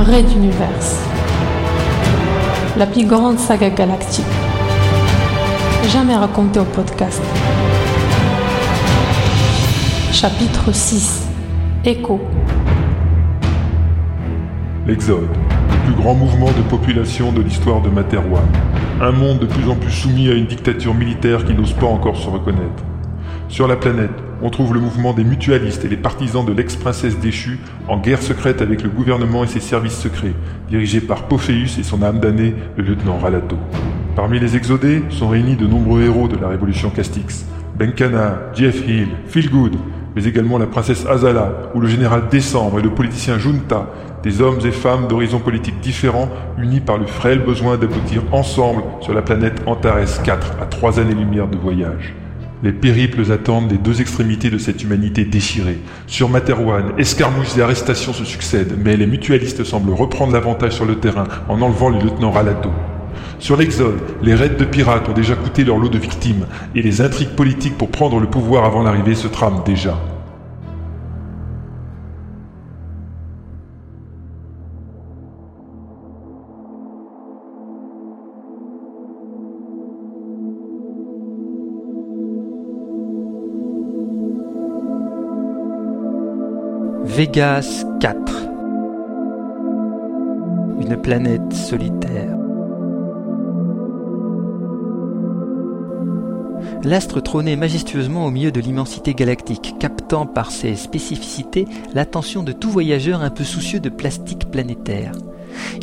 Red Universe. La plus grande saga galactique. Jamais racontée au podcast. Chapitre 6. Écho. L'Exode, le plus grand mouvement de population de l'histoire de Materwan. Un monde de plus en plus soumis à une dictature militaire qui n'ose pas encore se reconnaître. Sur la planète, on trouve le mouvement des mutualistes et les partisans de l'ex-princesse déchue en guerre secrète avec le gouvernement et ses services secrets, dirigés par Pophéus et son âme damnée, le lieutenant Ralato. Parmi les exodés sont réunis de nombreux héros de la révolution Castix. Benkana, Jeff Hill, Phil Good, mais également la princesse Azala ou le général Décembre et le politicien Junta, des hommes et femmes d'horizons politiques différents unis par le frêle besoin d'aboutir ensemble sur la planète Antares 4 à trois années-lumière de voyage. Les périples attendent les deux extrémités de cette humanité déchirée. Sur Materwan, escarmouches et arrestations se succèdent, mais les mutualistes semblent reprendre l'avantage sur le terrain en enlevant le lieutenant Ralato. Sur l'Exode, les raids de pirates ont déjà coûté leur lot de victimes, et les intrigues politiques pour prendre le pouvoir avant l'arrivée se trament déjà. Vegas 4 Une planète solitaire. L'astre trônait majestueusement au milieu de l'immensité galactique, captant par ses spécificités l'attention de tout voyageur un peu soucieux de plastique planétaire.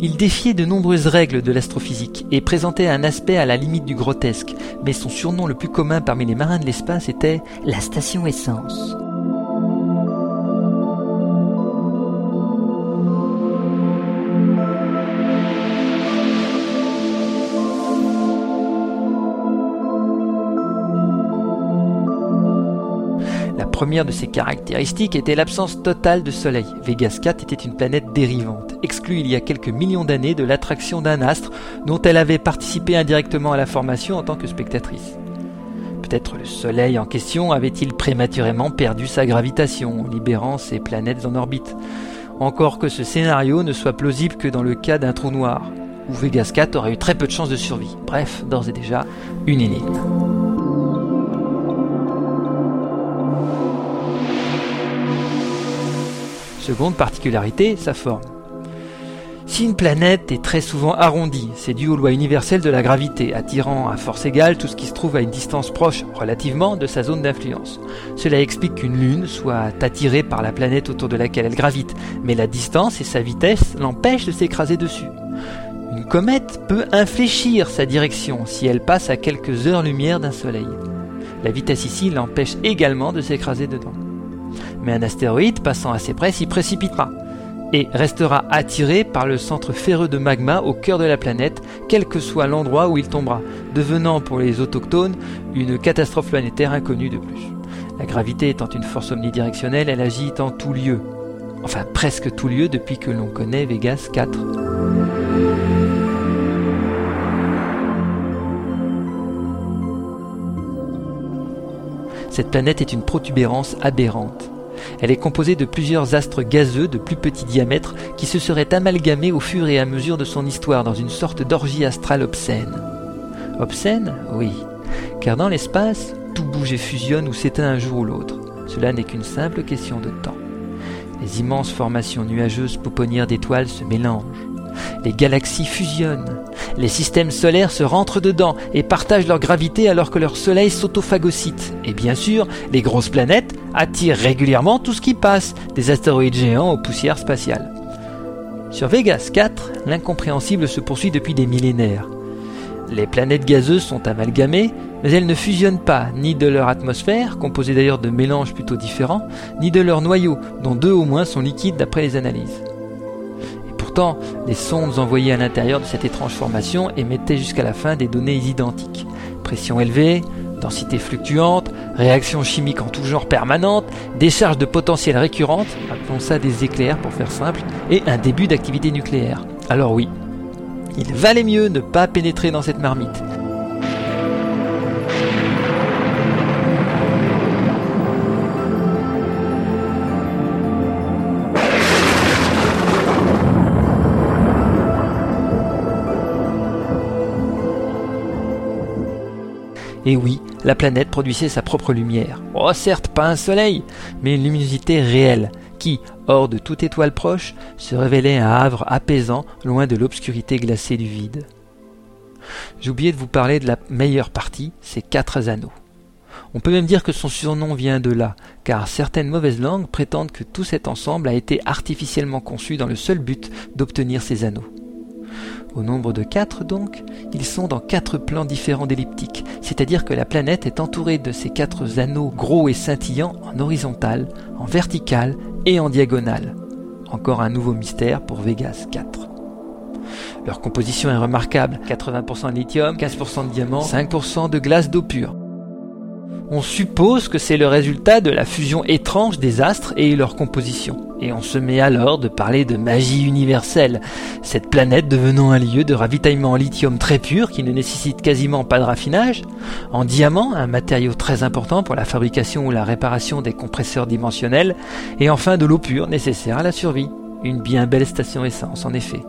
Il défiait de nombreuses règles de l'astrophysique et présentait un aspect à la limite du grotesque, mais son surnom le plus commun parmi les marins de l'espace était la station essence. Première de ses caractéristiques était l'absence totale de Soleil. Vegas 4 était une planète dérivante, exclue il y a quelques millions d'années de l'attraction d'un astre dont elle avait participé indirectement à la formation en tant que spectatrice. Peut-être le Soleil en question avait-il prématurément perdu sa gravitation, libérant ses planètes en orbite. Encore que ce scénario ne soit plausible que dans le cas d'un trou noir, où Vegas 4 aurait eu très peu de chances de survie. Bref, d'ores et déjà, une énigme. Seconde particularité, sa forme. Si une planète est très souvent arrondie, c'est dû aux lois universelles de la gravité, attirant à force égale tout ce qui se trouve à une distance proche, relativement, de sa zone d'influence. Cela explique qu'une lune soit attirée par la planète autour de laquelle elle gravite, mais la distance et sa vitesse l'empêchent de s'écraser dessus. Une comète peut infléchir sa direction si elle passe à quelques heures-lumière d'un soleil. La vitesse ici l'empêche également de s'écraser dedans mais un astéroïde passant assez près s'y précipitera et restera attiré par le centre ferreux de magma au cœur de la planète, quel que soit l'endroit où il tombera, devenant pour les autochtones une catastrophe planétaire inconnue de plus. La gravité étant une force omnidirectionnelle, elle agit en tout lieu, enfin presque tout lieu depuis que l'on connaît Vegas 4. Cette planète est une protubérance aberrante. Elle est composée de plusieurs astres gazeux de plus petit diamètre qui se seraient amalgamés au fur et à mesure de son histoire dans une sorte d'orgie astrale obscène. Obscène? Oui, car dans l'espace, tout bouge et fusionne ou s'éteint un jour ou l'autre. Cela n'est qu'une simple question de temps. Les immenses formations nuageuses pouponnières d'étoiles se mélangent. Les galaxies fusionnent. Les systèmes solaires se rentrent dedans et partagent leur gravité alors que leur soleil s'autophagocyte. Et bien sûr, les grosses planètes attirent régulièrement tout ce qui passe, des astéroïdes géants aux poussières spatiales. Sur Vegas 4, l'incompréhensible se poursuit depuis des millénaires. Les planètes gazeuses sont amalgamées, mais elles ne fusionnent pas ni de leur atmosphère, composée d'ailleurs de mélanges plutôt différents, ni de leur noyau, dont deux au moins sont liquides d'après les analyses les sondes envoyées à l'intérieur de cette étrange formation émettaient jusqu'à la fin des données identiques. Pression élevée, densité fluctuante, réactions chimiques en tout genre permanentes, décharge de potentiel récurrente, appelons ça des éclairs pour faire simple, et un début d'activité nucléaire. Alors oui, il valait mieux ne pas pénétrer dans cette marmite. Et oui, la planète produisait sa propre lumière. Oh certes, pas un soleil, mais une luminosité réelle, qui, hors de toute étoile proche, se révélait un havre apaisant loin de l'obscurité glacée du vide. Oublié de vous parler de la meilleure partie, ces quatre anneaux. On peut même dire que son surnom vient de là, car certaines mauvaises langues prétendent que tout cet ensemble a été artificiellement conçu dans le seul but d'obtenir ces anneaux. Au nombre de quatre donc, ils sont dans quatre plans différents d'elliptique, c'est-à-dire que la planète est entourée de ces quatre anneaux gros et scintillants en horizontal, en vertical et en diagonale. Encore un nouveau mystère pour Vegas 4. Leur composition est remarquable, 80% de lithium, 15% de diamant, 5% de glace d'eau pure. On suppose que c'est le résultat de la fusion étrange des astres et leur composition. Et on se met alors de parler de magie universelle, cette planète devenant un lieu de ravitaillement en lithium très pur qui ne nécessite quasiment pas de raffinage, en diamant, un matériau très important pour la fabrication ou la réparation des compresseurs dimensionnels, et enfin de l'eau pure nécessaire à la survie. Une bien belle station essence en effet,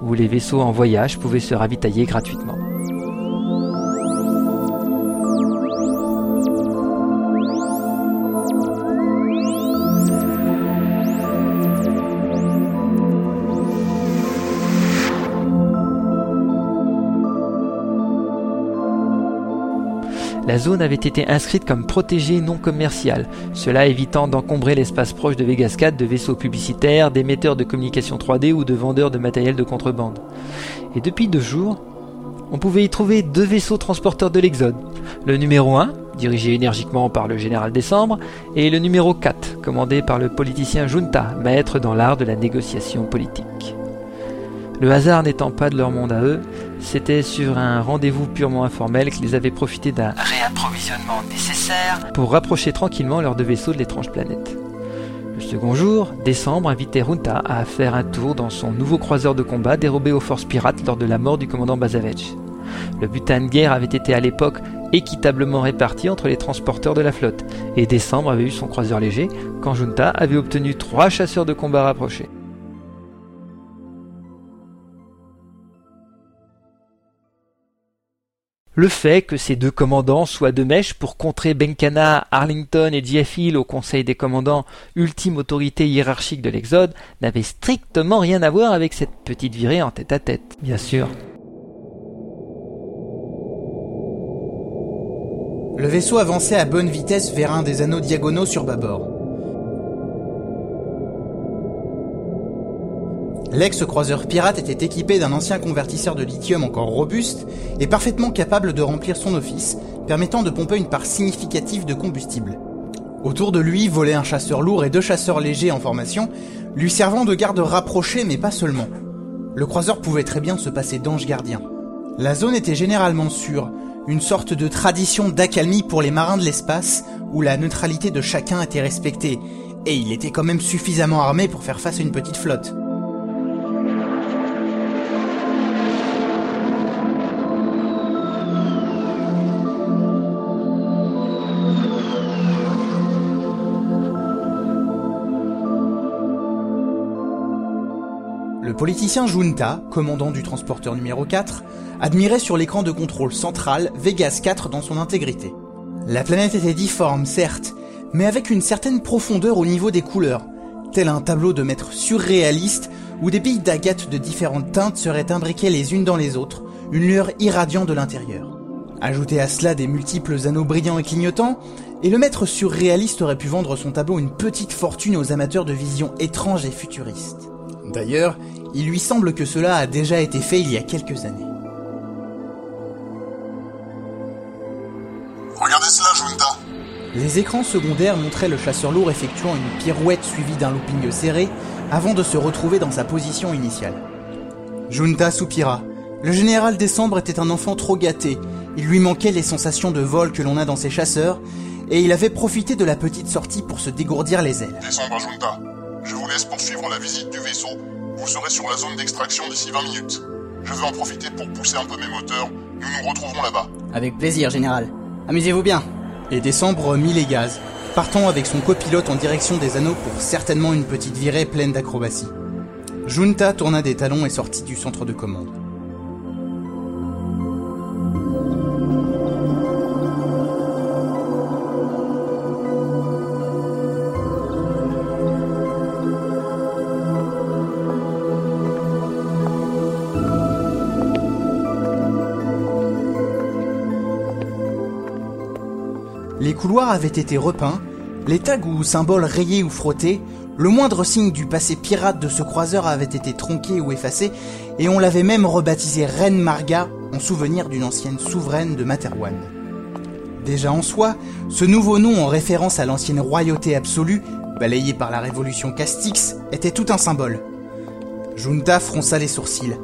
où les vaisseaux en voyage pouvaient se ravitailler gratuitement. La zone avait été inscrite comme protégée non commerciale, cela évitant d'encombrer l'espace proche de Vegas 4 de vaisseaux publicitaires, d'émetteurs de communication 3D ou de vendeurs de matériel de contrebande. Et depuis deux jours, on pouvait y trouver deux vaisseaux transporteurs de l'Exode. Le numéro 1, dirigé énergiquement par le général Décembre, et le numéro 4, commandé par le politicien Junta, maître dans l'art de la négociation politique. Le hasard n'étant pas de leur monde à eux, c'était sur un rendez-vous purement informel qu'ils avaient profité d'un réapprovisionnement nécessaire pour rapprocher tranquillement leurs deux vaisseaux de l'étrange planète. Le second jour, Décembre invitait Runta à faire un tour dans son nouveau croiseur de combat dérobé aux forces pirates lors de la mort du commandant Bazavech. Le butin de guerre avait été à l'époque équitablement réparti entre les transporteurs de la flotte, et Décembre avait eu son croiseur léger quand Junta avait obtenu trois chasseurs de combat rapprochés. Le fait que ces deux commandants soient de mèche pour contrer Benkana, Arlington et Jeff Hill au Conseil des commandants, ultime autorité hiérarchique de l'Exode, n'avait strictement rien à voir avec cette petite virée en tête à tête, bien sûr. Le vaisseau avançait à bonne vitesse vers un des anneaux diagonaux sur bâbord. L'ex-croiseur pirate était équipé d'un ancien convertisseur de lithium encore robuste et parfaitement capable de remplir son office, permettant de pomper une part significative de combustible. Autour de lui volaient un chasseur lourd et deux chasseurs légers en formation, lui servant de garde rapprochée mais pas seulement. Le croiseur pouvait très bien se passer d'ange gardien. La zone était généralement sûre, une sorte de tradition d'accalmie pour les marins de l'espace où la neutralité de chacun était respectée, et il était quand même suffisamment armé pour faire face à une petite flotte. Le politicien Junta, commandant du transporteur numéro 4, admirait sur l'écran de contrôle central Vegas 4 dans son intégrité. La planète était difforme, certes, mais avec une certaine profondeur au niveau des couleurs, tel un tableau de maître surréaliste où des billes d'agate de différentes teintes seraient imbriquées les unes dans les autres, une lueur irradiant de l'intérieur. Ajoutez à cela des multiples anneaux brillants et clignotants, et le maître surréaliste aurait pu vendre son tableau une petite fortune aux amateurs de visions étranges et futuristes. D'ailleurs, il lui semble que cela a déjà été fait il y a quelques années. Regardez cela, Junta. Les écrans secondaires montraient le chasseur lourd effectuant une pirouette suivie d'un looping serré avant de se retrouver dans sa position initiale. Junta soupira. Le général Décembre était un enfant trop gâté. Il lui manquait les sensations de vol que l'on a dans ses chasseurs, et il avait profité de la petite sortie pour se dégourdir les ailes. Décembre, Junta. Je vous laisse poursuivre la visite du vaisseau. Vous serez sur la zone d'extraction d'ici 20 minutes. Je veux en profiter pour pousser un peu mes moteurs. Nous nous retrouverons là-bas. Avec plaisir, général. Amusez-vous bien. Et Décembre mit les gaz, partant avec son copilote en direction des anneaux pour certainement une petite virée pleine d'acrobatie. Junta tourna des talons et sortit du centre de commande. Couloirs avaient été repeints, les tags ou symboles rayés ou frottés, le moindre signe du passé pirate de ce croiseur avait été tronqué ou effacé, et on l'avait même rebaptisé Reine Marga en souvenir d'une ancienne souveraine de Materwan. Déjà en soi, ce nouveau nom en référence à l'ancienne royauté absolue, balayée par la révolution Castix, était tout un symbole. Junta fronça les sourcils.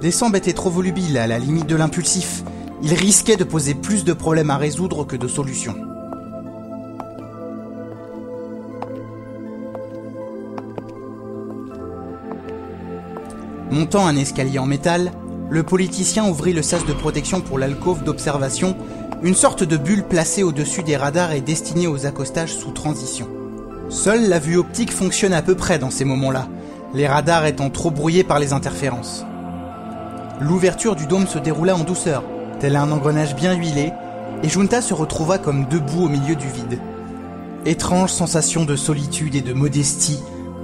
Décembre était trop volubile, à la limite de l'impulsif. Il risquait de poser plus de problèmes à résoudre que de solutions. Montant un escalier en métal, le politicien ouvrit le sas de protection pour l'alcôve d'observation, une sorte de bulle placée au-dessus des radars et destinée aux accostages sous transition. Seule la vue optique fonctionne à peu près dans ces moments-là, les radars étant trop brouillés par les interférences. L'ouverture du dôme se déroula en douceur, tel un engrenage bien huilé, et Junta se retrouva comme debout au milieu du vide. Étrange sensation de solitude et de modestie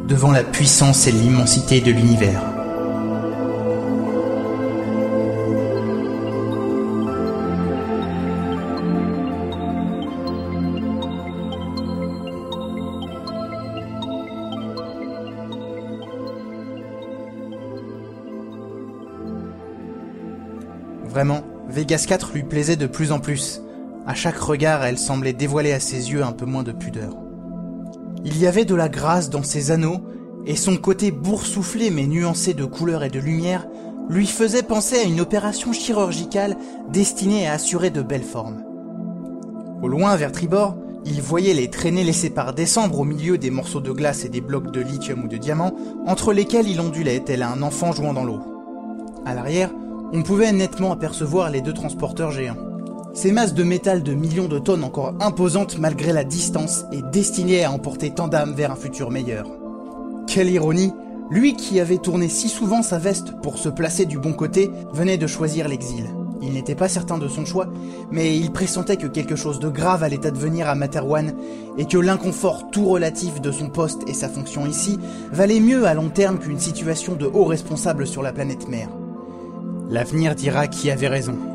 devant la puissance et l'immensité de l'univers. Vraiment, Vegas 4 lui plaisait de plus en plus. À chaque regard, elle semblait dévoiler à ses yeux un peu moins de pudeur. Il y avait de la grâce dans ses anneaux, et son côté boursouflé mais nuancé de couleurs et de lumière lui faisait penser à une opération chirurgicale destinée à assurer de belles formes. Au loin, vers tribord, il voyait les traînées laissées par décembre au milieu des morceaux de glace et des blocs de lithium ou de diamant, entre lesquels il ondulait tel un enfant jouant dans l'eau. À l'arrière, on pouvait nettement apercevoir les deux transporteurs géants. Ces masses de métal de millions de tonnes encore imposantes malgré la distance et destinées à emporter tant d'âmes vers un futur meilleur. Quelle ironie Lui qui avait tourné si souvent sa veste pour se placer du bon côté venait de choisir l'exil. Il n'était pas certain de son choix, mais il pressentait que quelque chose de grave allait advenir à Materwan et que l'inconfort tout relatif de son poste et sa fonction ici valait mieux à long terme qu'une situation de haut responsable sur la planète mère. L'avenir dira qui avait raison.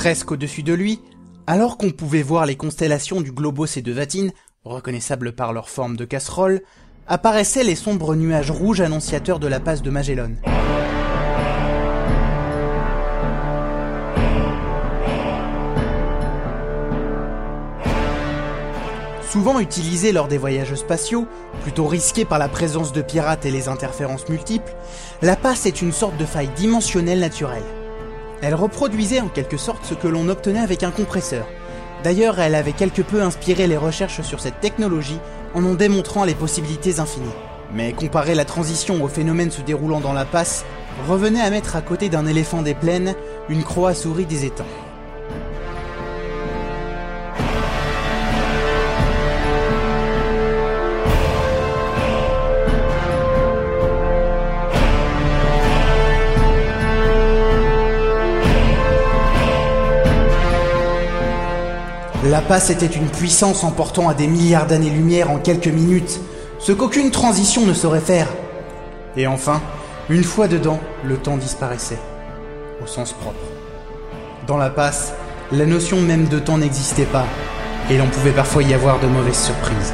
Presque au-dessus de lui, alors qu'on pouvait voir les constellations du Globos et de Vatine, reconnaissables par leur forme de casserole, apparaissaient les sombres nuages rouges annonciateurs de la passe de Magellan. Souvent utilisés lors des voyages spatiaux, plutôt risqués par la présence de pirates et les interférences multiples, la passe est une sorte de faille dimensionnelle naturelle. Elle reproduisait en quelque sorte ce que l'on obtenait avec un compresseur. D'ailleurs, elle avait quelque peu inspiré les recherches sur cette technologie en en démontrant les possibilités infinies. Mais comparer la transition au phénomène se déroulant dans la passe revenait à mettre à côté d'un éléphant des plaines une croix souris des étangs. La passe était une puissance emportant à des milliards d'années-lumière en quelques minutes, ce qu'aucune transition ne saurait faire. Et enfin, une fois dedans, le temps disparaissait, au sens propre. Dans la passe, la notion même de temps n'existait pas, et l'on pouvait parfois y avoir de mauvaises surprises.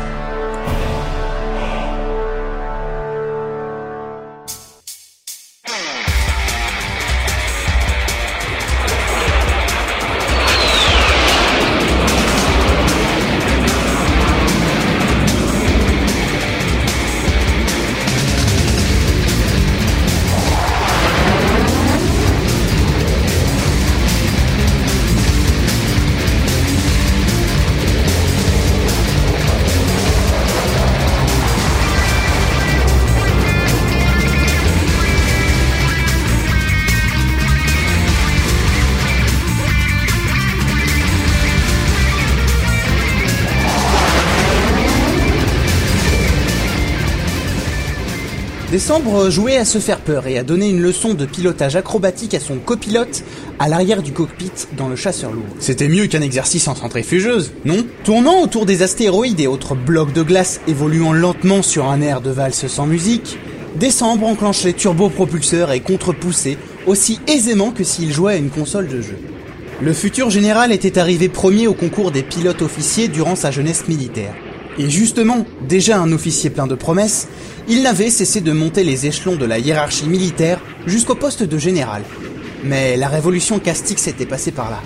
Décembre jouait à se faire peur et à donner une leçon de pilotage acrobatique à son copilote à l'arrière du cockpit dans le chasseur lourd. C'était mieux qu'un exercice en centrifugeuse, non? Tournant autour des astéroïdes et autres blocs de glace évoluant lentement sur un air de valse sans musique, Décembre enclenchait turbopropulseur et contre-poussé aussi aisément que s'il jouait à une console de jeu. Le futur général était arrivé premier au concours des pilotes officiers durant sa jeunesse militaire. Et justement, déjà un officier plein de promesses, il n'avait cessé de monter les échelons de la hiérarchie militaire jusqu'au poste de général. Mais la révolution castique s'était passée par là.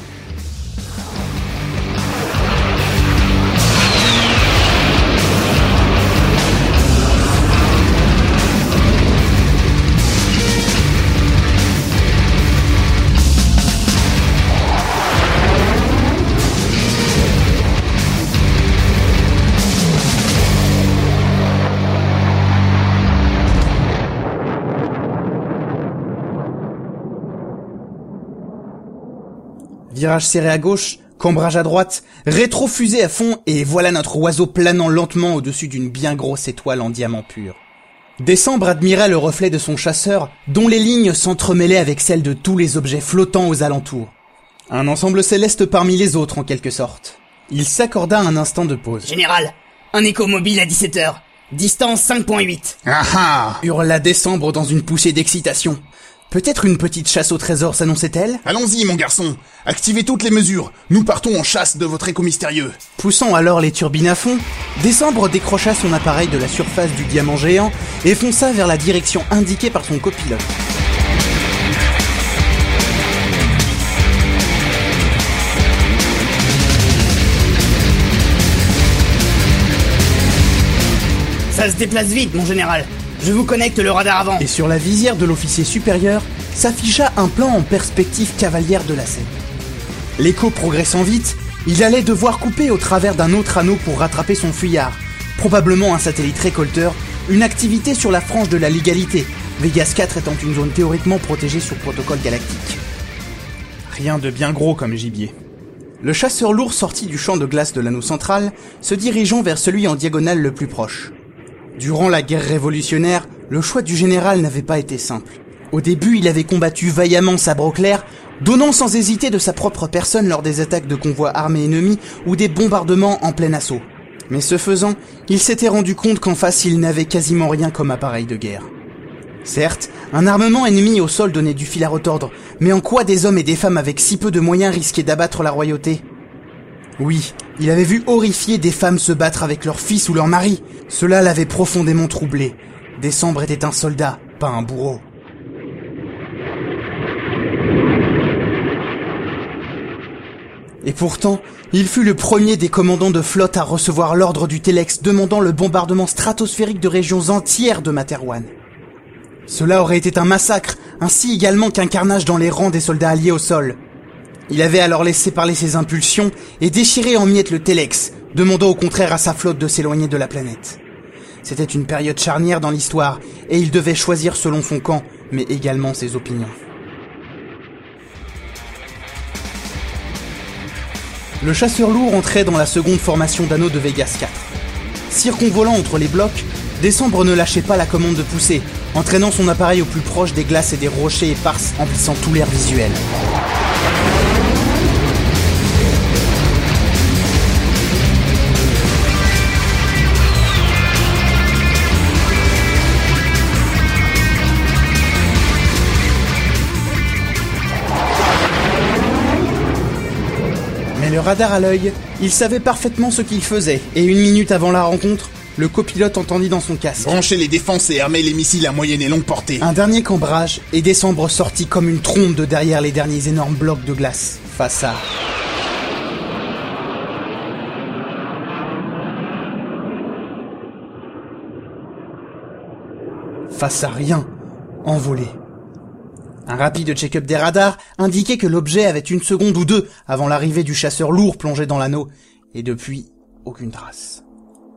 Virage serré à gauche, cambrage à droite, rétrofusée à fond, et voilà notre oiseau planant lentement au-dessus d'une bien grosse étoile en diamant pur. Décembre admirait le reflet de son chasseur, dont les lignes s'entremêlaient avec celles de tous les objets flottants aux alentours. Un ensemble céleste parmi les autres, en quelque sorte. Il s'accorda un instant de pause. Général, un écho mobile à 17h. Distance 5.8. Ah ah Hurla Décembre dans une poussée d'excitation. Peut-être une petite chasse au trésor s'annonçait-elle Allons-y, mon garçon. Activez toutes les mesures. Nous partons en chasse de votre écho mystérieux. Poussant alors les turbines à fond, Décembre décrocha son appareil de la surface du diamant géant et fonça vers la direction indiquée par son copilote. Ça se déplace vite, mon général. Je vous connecte le radar avant. Et sur la visière de l'officier supérieur s'afficha un plan en perspective cavalière de la scène. L'écho progressant vite, il allait devoir couper au travers d'un autre anneau pour rattraper son fuyard, probablement un satellite récolteur, une activité sur la frange de la légalité, Vegas 4 étant une zone théoriquement protégée sur protocole galactique. Rien de bien gros comme gibier. Le chasseur lourd sortit du champ de glace de l'anneau central, se dirigeant vers celui en diagonale le plus proche. Durant la guerre révolutionnaire, le choix du général n'avait pas été simple. Au début, il avait combattu vaillamment sabre clair, donnant sans hésiter de sa propre personne lors des attaques de convois armés ennemis ou des bombardements en plein assaut. Mais ce faisant, il s'était rendu compte qu'en face, il n'avait quasiment rien comme appareil de guerre. Certes, un armement ennemi au sol donnait du fil à retordre, mais en quoi des hommes et des femmes avec si peu de moyens risquaient d'abattre la royauté? Oui, il avait vu horrifié des femmes se battre avec leurs fils ou leurs maris. Cela l'avait profondément troublé. Décembre était un soldat, pas un bourreau. Et pourtant, il fut le premier des commandants de flotte à recevoir l'ordre du Telex demandant le bombardement stratosphérique de régions entières de Materwan. Cela aurait été un massacre, ainsi également qu'un carnage dans les rangs des soldats alliés au sol. Il avait alors laissé parler ses impulsions et déchiré en miettes le Telex, demandant au contraire à sa flotte de s'éloigner de la planète. C'était une période charnière dans l'histoire, et il devait choisir selon son camp, mais également ses opinions. Le chasseur lourd entrait dans la seconde formation d'anneau de Vegas 4. Circonvolant entre les blocs, Décembre ne lâchait pas la commande de pousser, entraînant son appareil au plus proche des glaces et des rochers éparses, emplissant tout l'air visuel. Mais le radar à l'œil, il savait parfaitement ce qu'il faisait, et une minute avant la rencontre, le copilote entendit dans son casque. Branchez les défenses et armez les missiles à moyenne et longue portée. Un dernier cambrage, et Décembre sortit comme une trombe de derrière les derniers énormes blocs de glace, face à... Face à rien, envolé. Un rapide check-up des radars indiquait que l'objet avait une seconde ou deux avant l'arrivée du chasseur lourd plongé dans l'anneau, et depuis, aucune trace.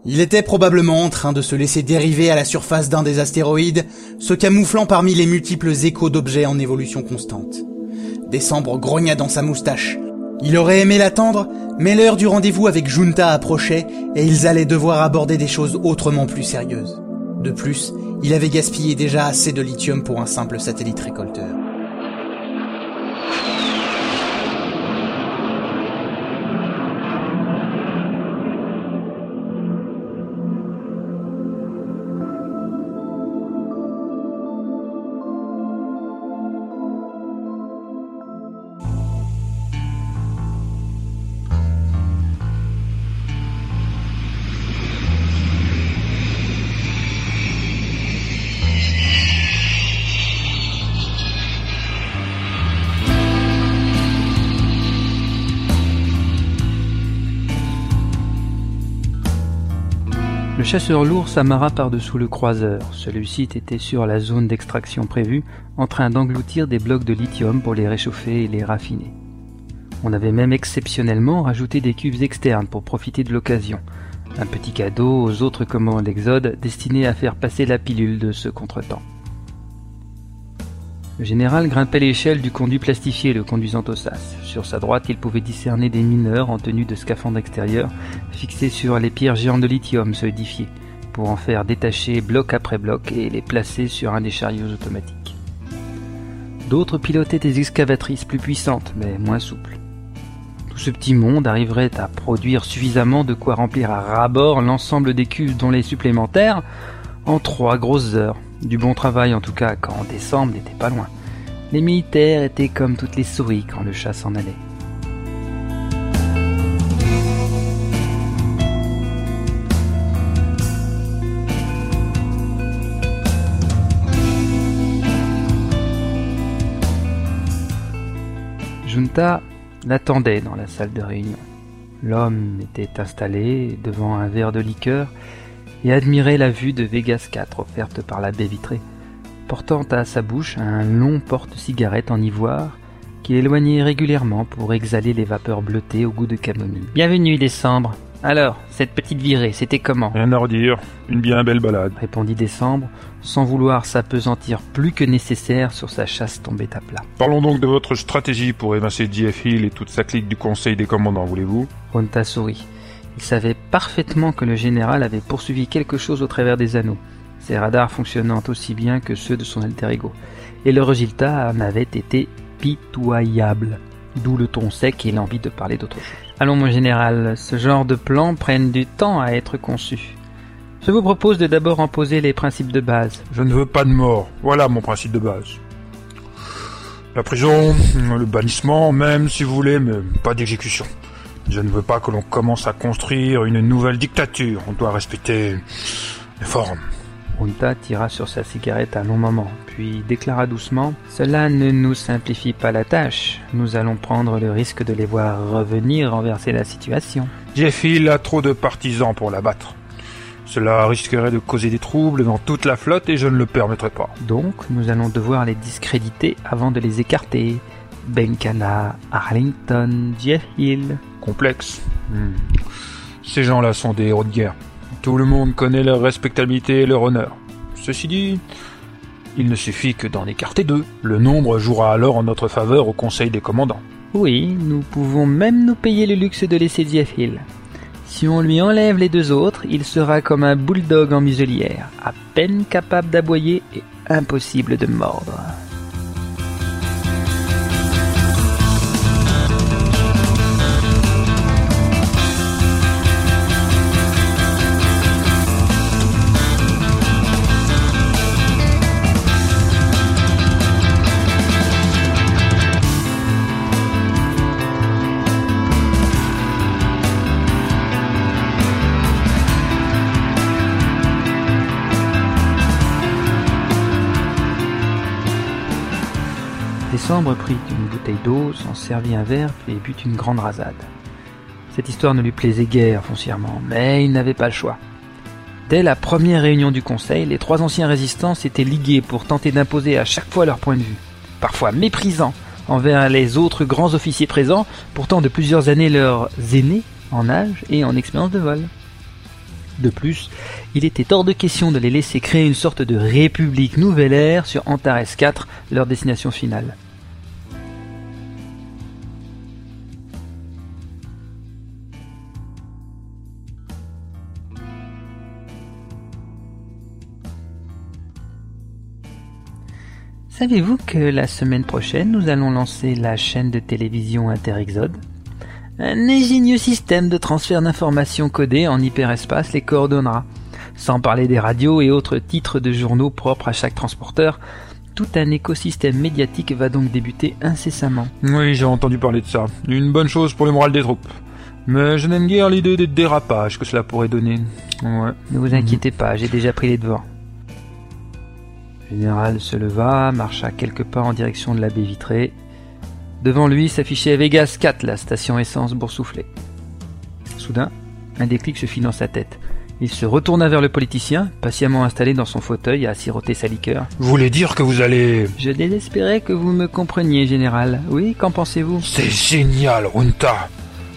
Il était probablement en train de se laisser dériver à la surface d'un des astéroïdes, se camouflant parmi les multiples échos d'objets en évolution constante. Décembre grogna dans sa moustache. Il aurait aimé l'attendre, mais l'heure du rendez-vous avec Junta approchait et ils allaient devoir aborder des choses autrement plus sérieuses. De plus, il avait gaspillé déjà assez de lithium pour un simple satellite récolteur. Le chasseur lourd s'amarra par-dessous le croiseur. Celui-ci était sur la zone d'extraction prévue, en train d'engloutir des blocs de lithium pour les réchauffer et les raffiner. On avait même exceptionnellement rajouté des cuves externes pour profiter de l'occasion. Un petit cadeau aux autres commandes d'Exode destiné à faire passer la pilule de ce contretemps. Le général grimpait l'échelle du conduit plastifié le conduisant au sas. Sur sa droite, il pouvait discerner des mineurs en tenue de scaphandre extérieur, fixés sur les pierres géantes de lithium solidifiées, pour en faire détacher bloc après bloc et les placer sur un des chariots automatiques. D'autres pilotaient des excavatrices plus puissantes, mais moins souples. Tout ce petit monde arriverait à produire suffisamment de quoi remplir à ras-bord l'ensemble des cuves dont les supplémentaires en trois grosses heures. Du bon travail en tout cas quand décembre n'était pas loin. Les militaires étaient comme toutes les souris quand le chat s'en allait. Junta l'attendait dans la salle de réunion. L'homme était installé devant un verre de liqueur et admirait la vue de Vegas 4 offerte par la baie vitrée, portant à sa bouche un long porte-cigarette en ivoire qu'il éloignait régulièrement pour exhaler les vapeurs bleutées au goût de camomille. Bienvenue, Décembre. Alors, cette petite virée, c'était comment? Rien à redire, une bien belle balade. répondit Décembre, sans vouloir s'apesantir plus que nécessaire sur sa chasse tombée à plat. Parlons donc de votre stratégie pour évincer J.F. Hill et toute sa clique du Conseil des commandants, voulez-vous? Honta sourit. Il savait parfaitement que le général avait poursuivi quelque chose au travers des anneaux, ses radars fonctionnant aussi bien que ceux de son alter ego, et le résultat en avait été pitoyable, d'où le ton sec et l'envie de parler d'autre chose. Allons mon général, ce genre de plans prennent du temps à être conçus. Je vous propose de d'abord en poser les principes de base. Je ne veux pas de mort. Voilà mon principe de base. La prison, le bannissement, même si vous voulez, mais pas d'exécution. Je ne veux pas que l'on commence à construire une nouvelle dictature. On doit respecter les formes. Honta tira sur sa cigarette un long moment, puis déclara doucement Cela ne nous simplifie pas la tâche. Nous allons prendre le risque de les voir revenir renverser la situation. Jeff Hill a trop de partisans pour l'abattre. Cela risquerait de causer des troubles dans toute la flotte et je ne le permettrai pas. Donc, nous allons devoir les discréditer avant de les écarter. Benkana, Arlington, Jeff Hill. Complexe. Hmm. Ces gens-là sont des héros de guerre. Tout le monde connaît leur respectabilité et leur honneur. Ceci dit, il ne suffit que d'en écarter deux. Le nombre jouera alors en notre faveur au Conseil des commandants. Oui, nous pouvons même nous payer le luxe de laisser Jeff Hill. Si on lui enlève les deux autres, il sera comme un bulldog en muselière, à peine capable d'aboyer et impossible de mordre. Prit une bouteille d'eau, s'en servit un verre et but une grande rasade. Cette histoire ne lui plaisait guère foncièrement, mais il n'avait pas le choix. Dès la première réunion du Conseil, les trois anciens résistants s'étaient ligués pour tenter d'imposer à chaque fois leur point de vue, parfois méprisant envers les autres grands officiers présents, pourtant de plusieurs années leurs aînés en âge et en expérience de vol. De plus, il était hors de question de les laisser créer une sorte de république nouvelle ère sur Antares 4, leur destination finale. Savez-vous que la semaine prochaine, nous allons lancer la chaîne de télévision Interexode? Un ingénieux système de transfert d'informations codées en hyperespace les coordonnera. Sans parler des radios et autres titres de journaux propres à chaque transporteur, tout un écosystème médiatique va donc débuter incessamment. Oui, j'ai entendu parler de ça. Une bonne chose pour le moral des troupes. Mais je n'aime guère l'idée des dérapages que cela pourrait donner. Ouais. Ne vous inquiétez pas, j'ai déjà pris les devants. Le général se leva, marcha quelques pas en direction de la baie vitrée. Devant lui s'affichait Vegas 4, la station essence boursouflée. Soudain, un déclic se fit dans sa tête. Il se retourna vers le politicien, patiemment installé dans son fauteuil à siroter sa liqueur. Vous voulez dire que vous allez... Je désespérais que vous me compreniez, général. Oui, qu'en pensez-vous? C'est génial, Runta.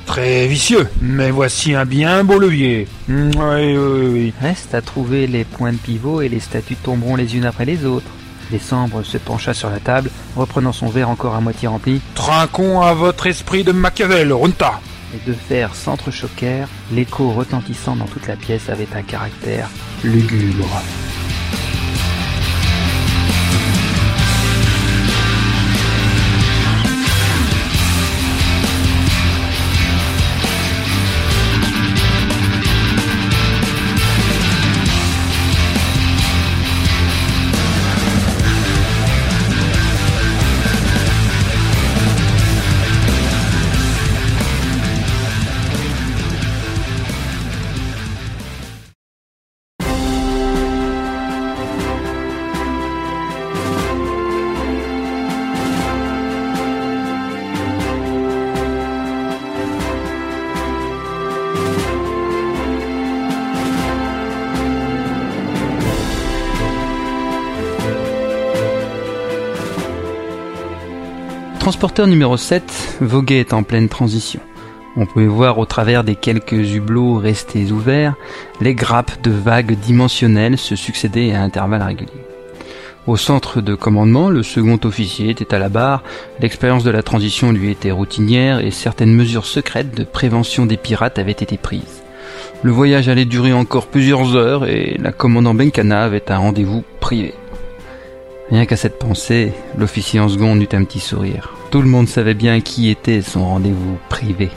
Très vicieux, mais voici un bien beau levier. Oui, oui, oui. Reste à trouver les points de pivot et les statues tomberont les unes après les autres. Décembre se pencha sur la table, reprenant son verre encore à moitié rempli. Trinquons à votre esprit de Machiavel, Runta. Les deux fers s'entrechoquèrent, l'écho retentissant dans toute la pièce avait un caractère lugubre. Transporteur numéro 7 voguait en pleine transition. On pouvait voir au travers des quelques hublots restés ouverts les grappes de vagues dimensionnelles se succéder à intervalles réguliers. Au centre de commandement, le second officier était à la barre, l'expérience de la transition lui était routinière et certaines mesures secrètes de prévention des pirates avaient été prises. Le voyage allait durer encore plusieurs heures et la commandant Benkana avait un rendez-vous privé. Rien qu'à cette pensée, l'officier en seconde eut un petit sourire. Tout le monde savait bien qui était son rendez-vous privé.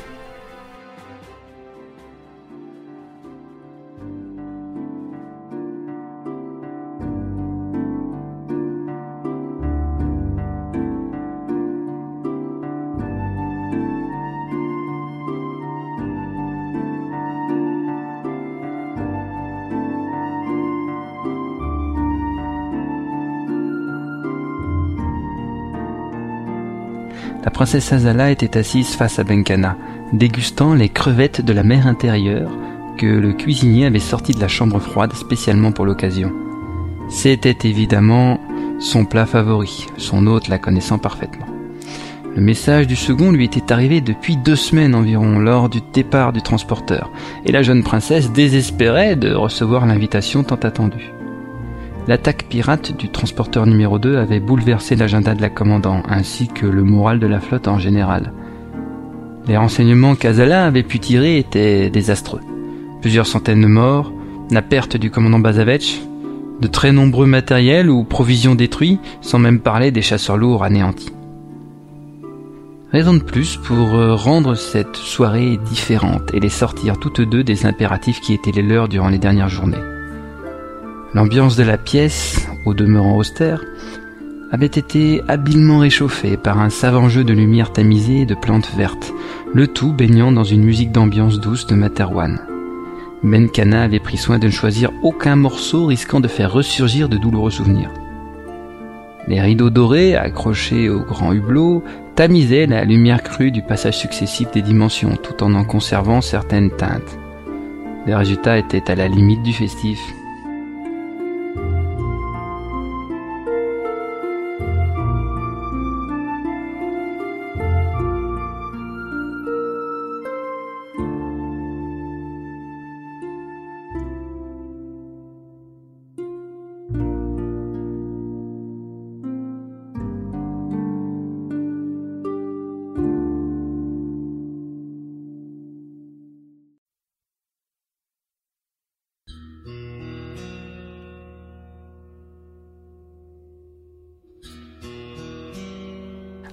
La princesse Azala était assise face à Benkana, dégustant les crevettes de la mer intérieure que le cuisinier avait sorties de la chambre froide spécialement pour l'occasion. C'était évidemment son plat favori, son hôte la connaissant parfaitement. Le message du second lui était arrivé depuis deux semaines environ lors du départ du transporteur, et la jeune princesse désespérait de recevoir l'invitation tant attendue. L'attaque pirate du transporteur numéro 2 avait bouleversé l'agenda de la commandant, ainsi que le moral de la flotte en général. Les renseignements qu'Azala avait pu tirer étaient désastreux. Plusieurs centaines de morts, la perte du commandant Bazavetch, de très nombreux matériels ou provisions détruits, sans même parler des chasseurs lourds anéantis. Raison de plus pour euh, rendre cette soirée différente et les sortir toutes deux des impératifs qui étaient les leurs durant les dernières journées. L'ambiance de la pièce, au demeurant austère, avait été habilement réchauffée par un savant jeu de lumière tamisée et de plantes vertes, le tout baignant dans une musique d'ambiance douce de Materwan. Ben Kana avait pris soin de ne choisir aucun morceau risquant de faire ressurgir de douloureux souvenirs. Les rideaux dorés, accrochés au grand hublot, tamisaient la lumière crue du passage successif des dimensions tout en en conservant certaines teintes. Le résultat était à la limite du festif.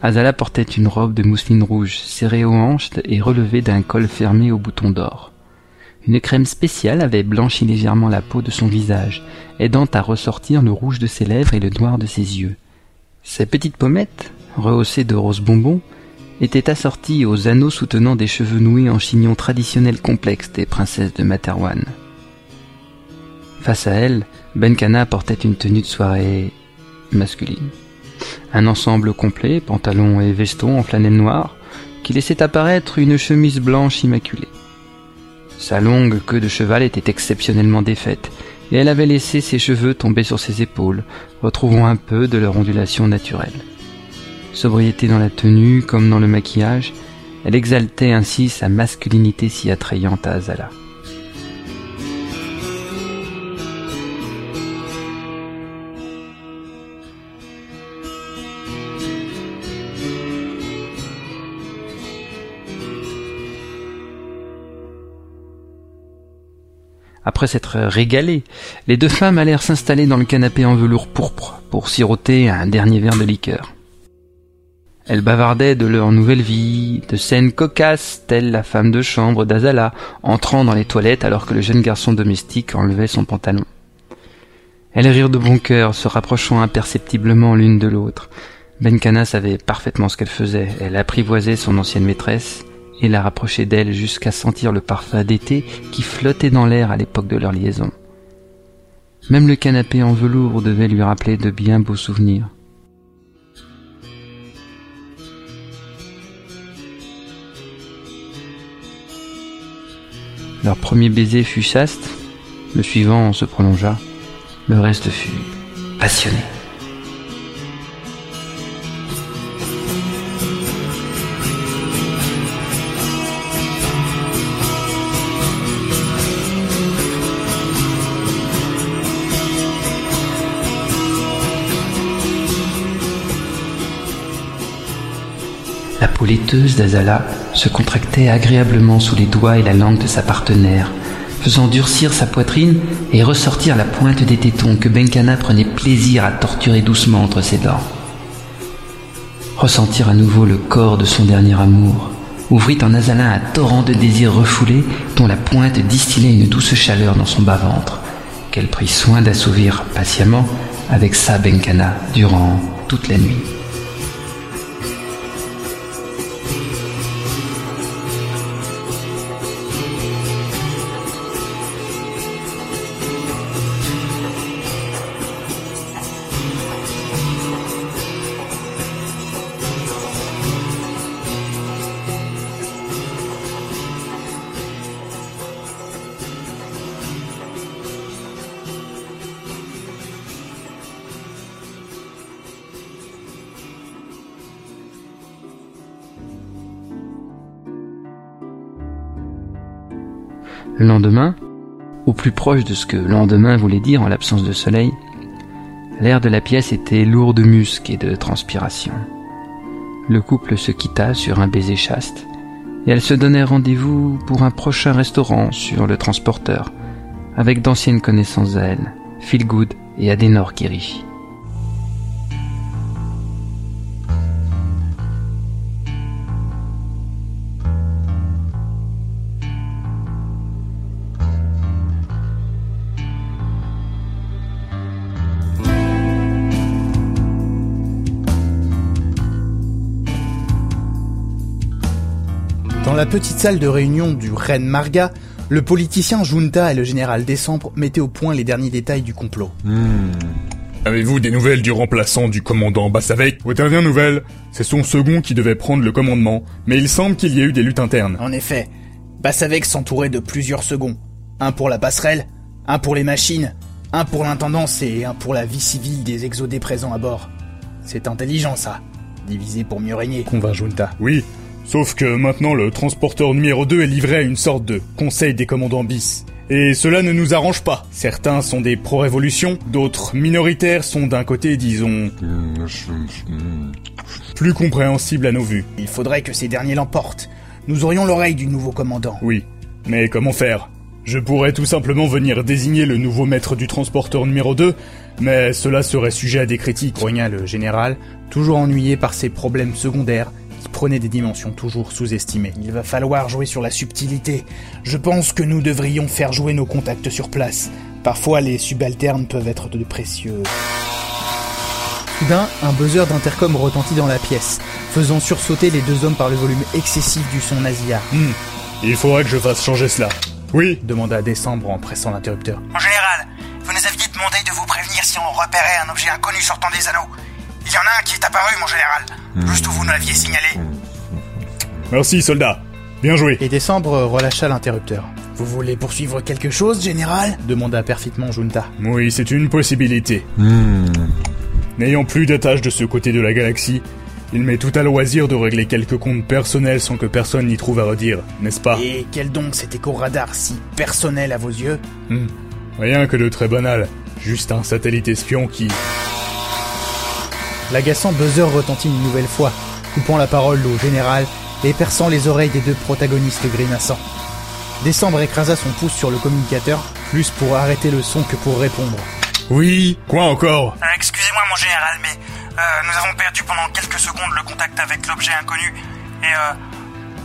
Azala portait une robe de mousseline rouge serrée aux hanches et relevée d'un col fermé au bouton d'or. Une crème spéciale avait blanchi légèrement la peau de son visage, aidant à ressortir le rouge de ses lèvres et le noir de ses yeux. Ses petites pommettes, rehaussées de roses bonbons, étaient assorties aux anneaux soutenant des cheveux noués en chignon traditionnel complexe des princesses de Materwan. Face à elle, Benkana portait une tenue de soirée masculine. Un ensemble complet, pantalon et veston en flanelle noire, qui laissait apparaître une chemise blanche immaculée. Sa longue queue de cheval était exceptionnellement défaite, et elle avait laissé ses cheveux tomber sur ses épaules, retrouvant un peu de leur ondulation naturelle. Sobriété dans la tenue comme dans le maquillage, elle exaltait ainsi sa masculinité si attrayante à Azala. Après s'être régalées, les deux femmes allèrent s'installer dans le canapé en velours pourpre pour siroter un dernier verre de liqueur. Elles bavardaient de leur nouvelle vie, de scènes cocasses, telle la femme de chambre d'Azala entrant dans les toilettes alors que le jeune garçon domestique enlevait son pantalon. Elles rirent de bon cœur, se rapprochant imperceptiblement l'une de l'autre. Benkana savait parfaitement ce qu'elle faisait. Elle apprivoisait son ancienne maîtresse, et la rapprocher d'elle jusqu'à sentir le parfum d'été qui flottait dans l'air à l'époque de leur liaison. Même le canapé en velours devait lui rappeler de bien beaux souvenirs. Leur premier baiser fut chaste, le suivant se prolongea, le reste fut passionné. Peau laiteuse d'Azala se contractait agréablement sous les doigts et la langue de sa partenaire, faisant durcir sa poitrine et ressortir la pointe des tétons que Benkana prenait plaisir à torturer doucement entre ses dents. Ressentir à nouveau le corps de son dernier amour ouvrit en Azala un torrent de désirs refoulés dont la pointe distillait une douce chaleur dans son bas-ventre, qu'elle prit soin d'assouvir patiemment avec sa Benkana durant toute la nuit. Au plus proche de ce que lendemain voulait dire en l'absence de soleil, l'air de la pièce était lourd de musc et de transpiration. Le couple se quitta sur un baiser chaste, et elles se donnèrent rendez-vous pour un prochain restaurant sur le transporteur, avec d'anciennes connaissances à elle, Philgood et Adenor Kirishi. Dans la petite salle de réunion du Ren Marga, le politicien Junta et le général Décembre mettaient au point les derniers détails du complot. Hmm. Avez-vous des nouvelles du remplaçant du commandant Bassavec? Aux dernières nouvelles, c'est son second qui devait prendre le commandement, mais il semble qu'il y ait eu des luttes internes. En effet, Bassavec s'entourait de plusieurs seconds. Un pour la passerelle, un pour les machines, un pour l'intendance et un pour la vie civile des exodés présents à bord. C'est intelligent ça, diviser pour mieux régner. Convainc Junta. Oui, sauf que maintenant le transporteur numéro 2 est livré à une sorte de conseil des commandants bis. Et cela ne nous arrange pas. Certains sont des pro-révolution, d'autres minoritaires sont d'un côté, disons, plus compréhensibles à nos vues. Il faudrait que ces derniers l'emportent. Nous aurions l'oreille du nouveau commandant. Oui, mais comment faire? Je pourrais tout simplement venir désigner le nouveau maître du transporteur numéro 2, mais cela serait sujet à des critiques. Grogna le général, toujours ennuyé par ses problèmes secondaires qui prenaient des dimensions toujours sous-estimées. Il va falloir jouer sur la subtilité. Je pense que nous devrions faire jouer nos contacts sur place. Parfois, les subalternes peuvent être de précieux. Soudain, un buzzer d'intercom retentit dans la pièce, faisant sursauter les deux hommes par le volume excessif du son nasillard. Hmm, il faudrait que je fasse changer cela. Oui, demanda Décembre en pressant l'interrupteur. Mon général, vous nous aviez demandé de vous prévenir si on repérait un objet inconnu sortant des anneaux. Il y en a un qui est apparu, mon général. Juste où vous nous l'aviez signalé. merci soldat. Bien joué. Et Décembre relâcha l'interrupteur. Vous voulez poursuivre quelque chose, général? demanda perfidement Junta. Oui, c'est une possibilité. N'ayant plus d'attache de ce côté de la galaxie, il m'est tout à loisir de régler quelques comptes personnels sans que personne n'y trouve à redire, n'est-ce pas? Et quel donc cet écho-radar si personnel à vos yeux? Hmm, Rien que de très banal. Juste un satellite espion qui... L'agaçant buzzer retentit une nouvelle fois, coupant la parole au général et perçant les oreilles des deux protagonistes grimaçants. Décembre écrasa son pouce sur le communicateur, plus pour arrêter le son que pour répondre. Oui Quoi encore? Euh, Excusez-moi, mon général, mais euh, nous avons perdu pendant quelques secondes le contact avec l'objet inconnu et euh,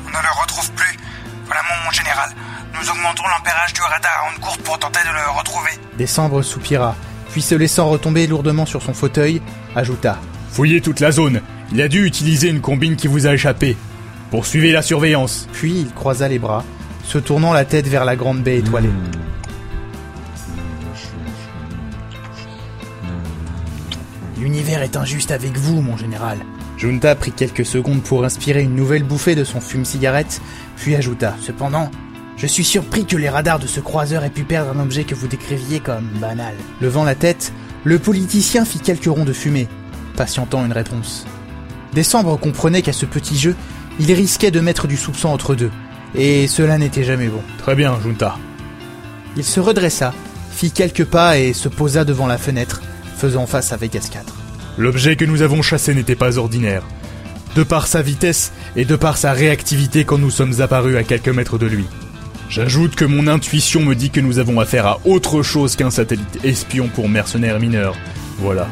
on ne le retrouve plus. Voilà, mon, mon général. Nous augmentons l'ampérage du radar à onde courte pour tenter de le retrouver. Décembre soupira, puis se laissant retomber lourdement sur son fauteuil, ajouta. Fouillez toute la zone. Il a dû utiliser une combine qui vous a échappé. Poursuivez la surveillance. Puis il croisa les bras, se tournant la tête vers la grande baie étoilée. L'univers est injuste avec vous, mon général. Junta prit quelques secondes pour inspirer une nouvelle bouffée de son fume-cigarette, puis ajouta. Cependant, je suis surpris que les radars de ce croiseur aient pu perdre un objet que vous décriviez comme banal. Levant la tête, le politicien fit quelques ronds de fumée, patientant une réponse. Décembre comprenait qu'à ce petit jeu, il risquait de mettre du soupçon entre deux, et cela n'était jamais bon. Très bien, Junta. Il se redressa, fit quelques pas et se posa devant la fenêtre, faisant face à Vegas 4. L'objet que nous avons chassé n'était pas ordinaire. De par sa vitesse et de par sa réactivité quand nous sommes apparus à quelques mètres de lui. J'ajoute que mon intuition me dit que nous avons affaire à autre chose qu'un satellite espion pour mercenaires mineurs. Voilà.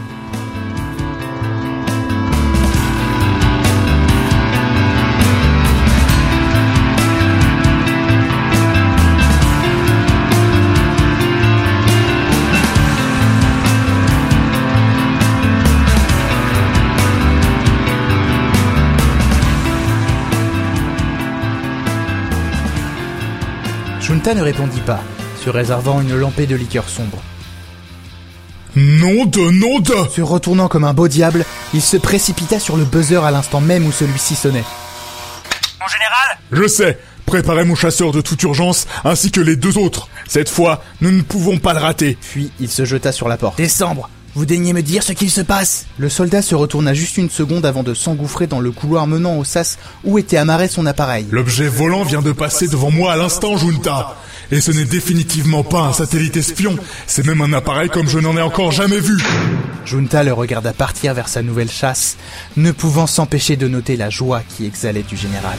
Ne répondit pas, se réservant une lampée de liqueur sombre. Non de non de Se retournant comme un beau diable, il se précipita sur le buzzer à l'instant même où celui-ci sonnait. Mon général Je sais Préparez mon chasseur de toute urgence, ainsi que les deux autres. Cette fois, nous ne pouvons pas le rater. Puis il se jeta sur la porte. Décembre, vous daignez me dire ce qu'il se passe Le soldat se retourna juste une seconde avant de s'engouffrer dans le couloir menant au sas où était amarré son appareil. L'objet volant vient de passer devant moi à l'instant, Junta. Et ce n'est définitivement pas un satellite espion, c'est même un appareil comme je n'en ai encore jamais vu. Junta le regarda partir vers sa nouvelle chasse, ne pouvant s'empêcher de noter la joie qui exhalait du général.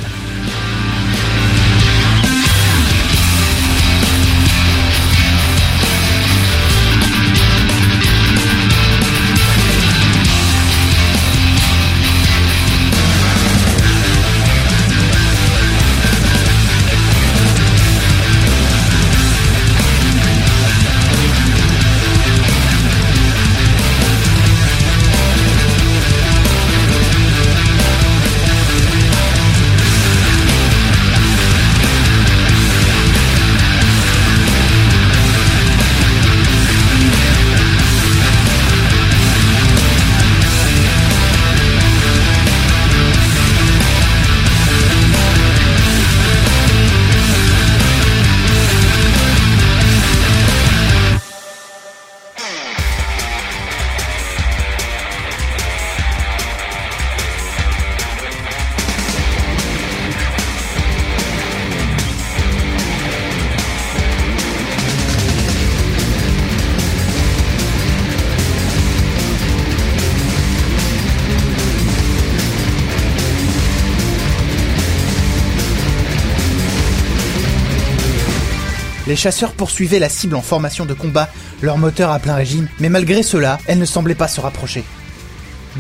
Les chasseurs poursuivaient la cible en formation de combat, leur moteur à plein régime, mais malgré cela, elle ne semblait pas se rapprocher.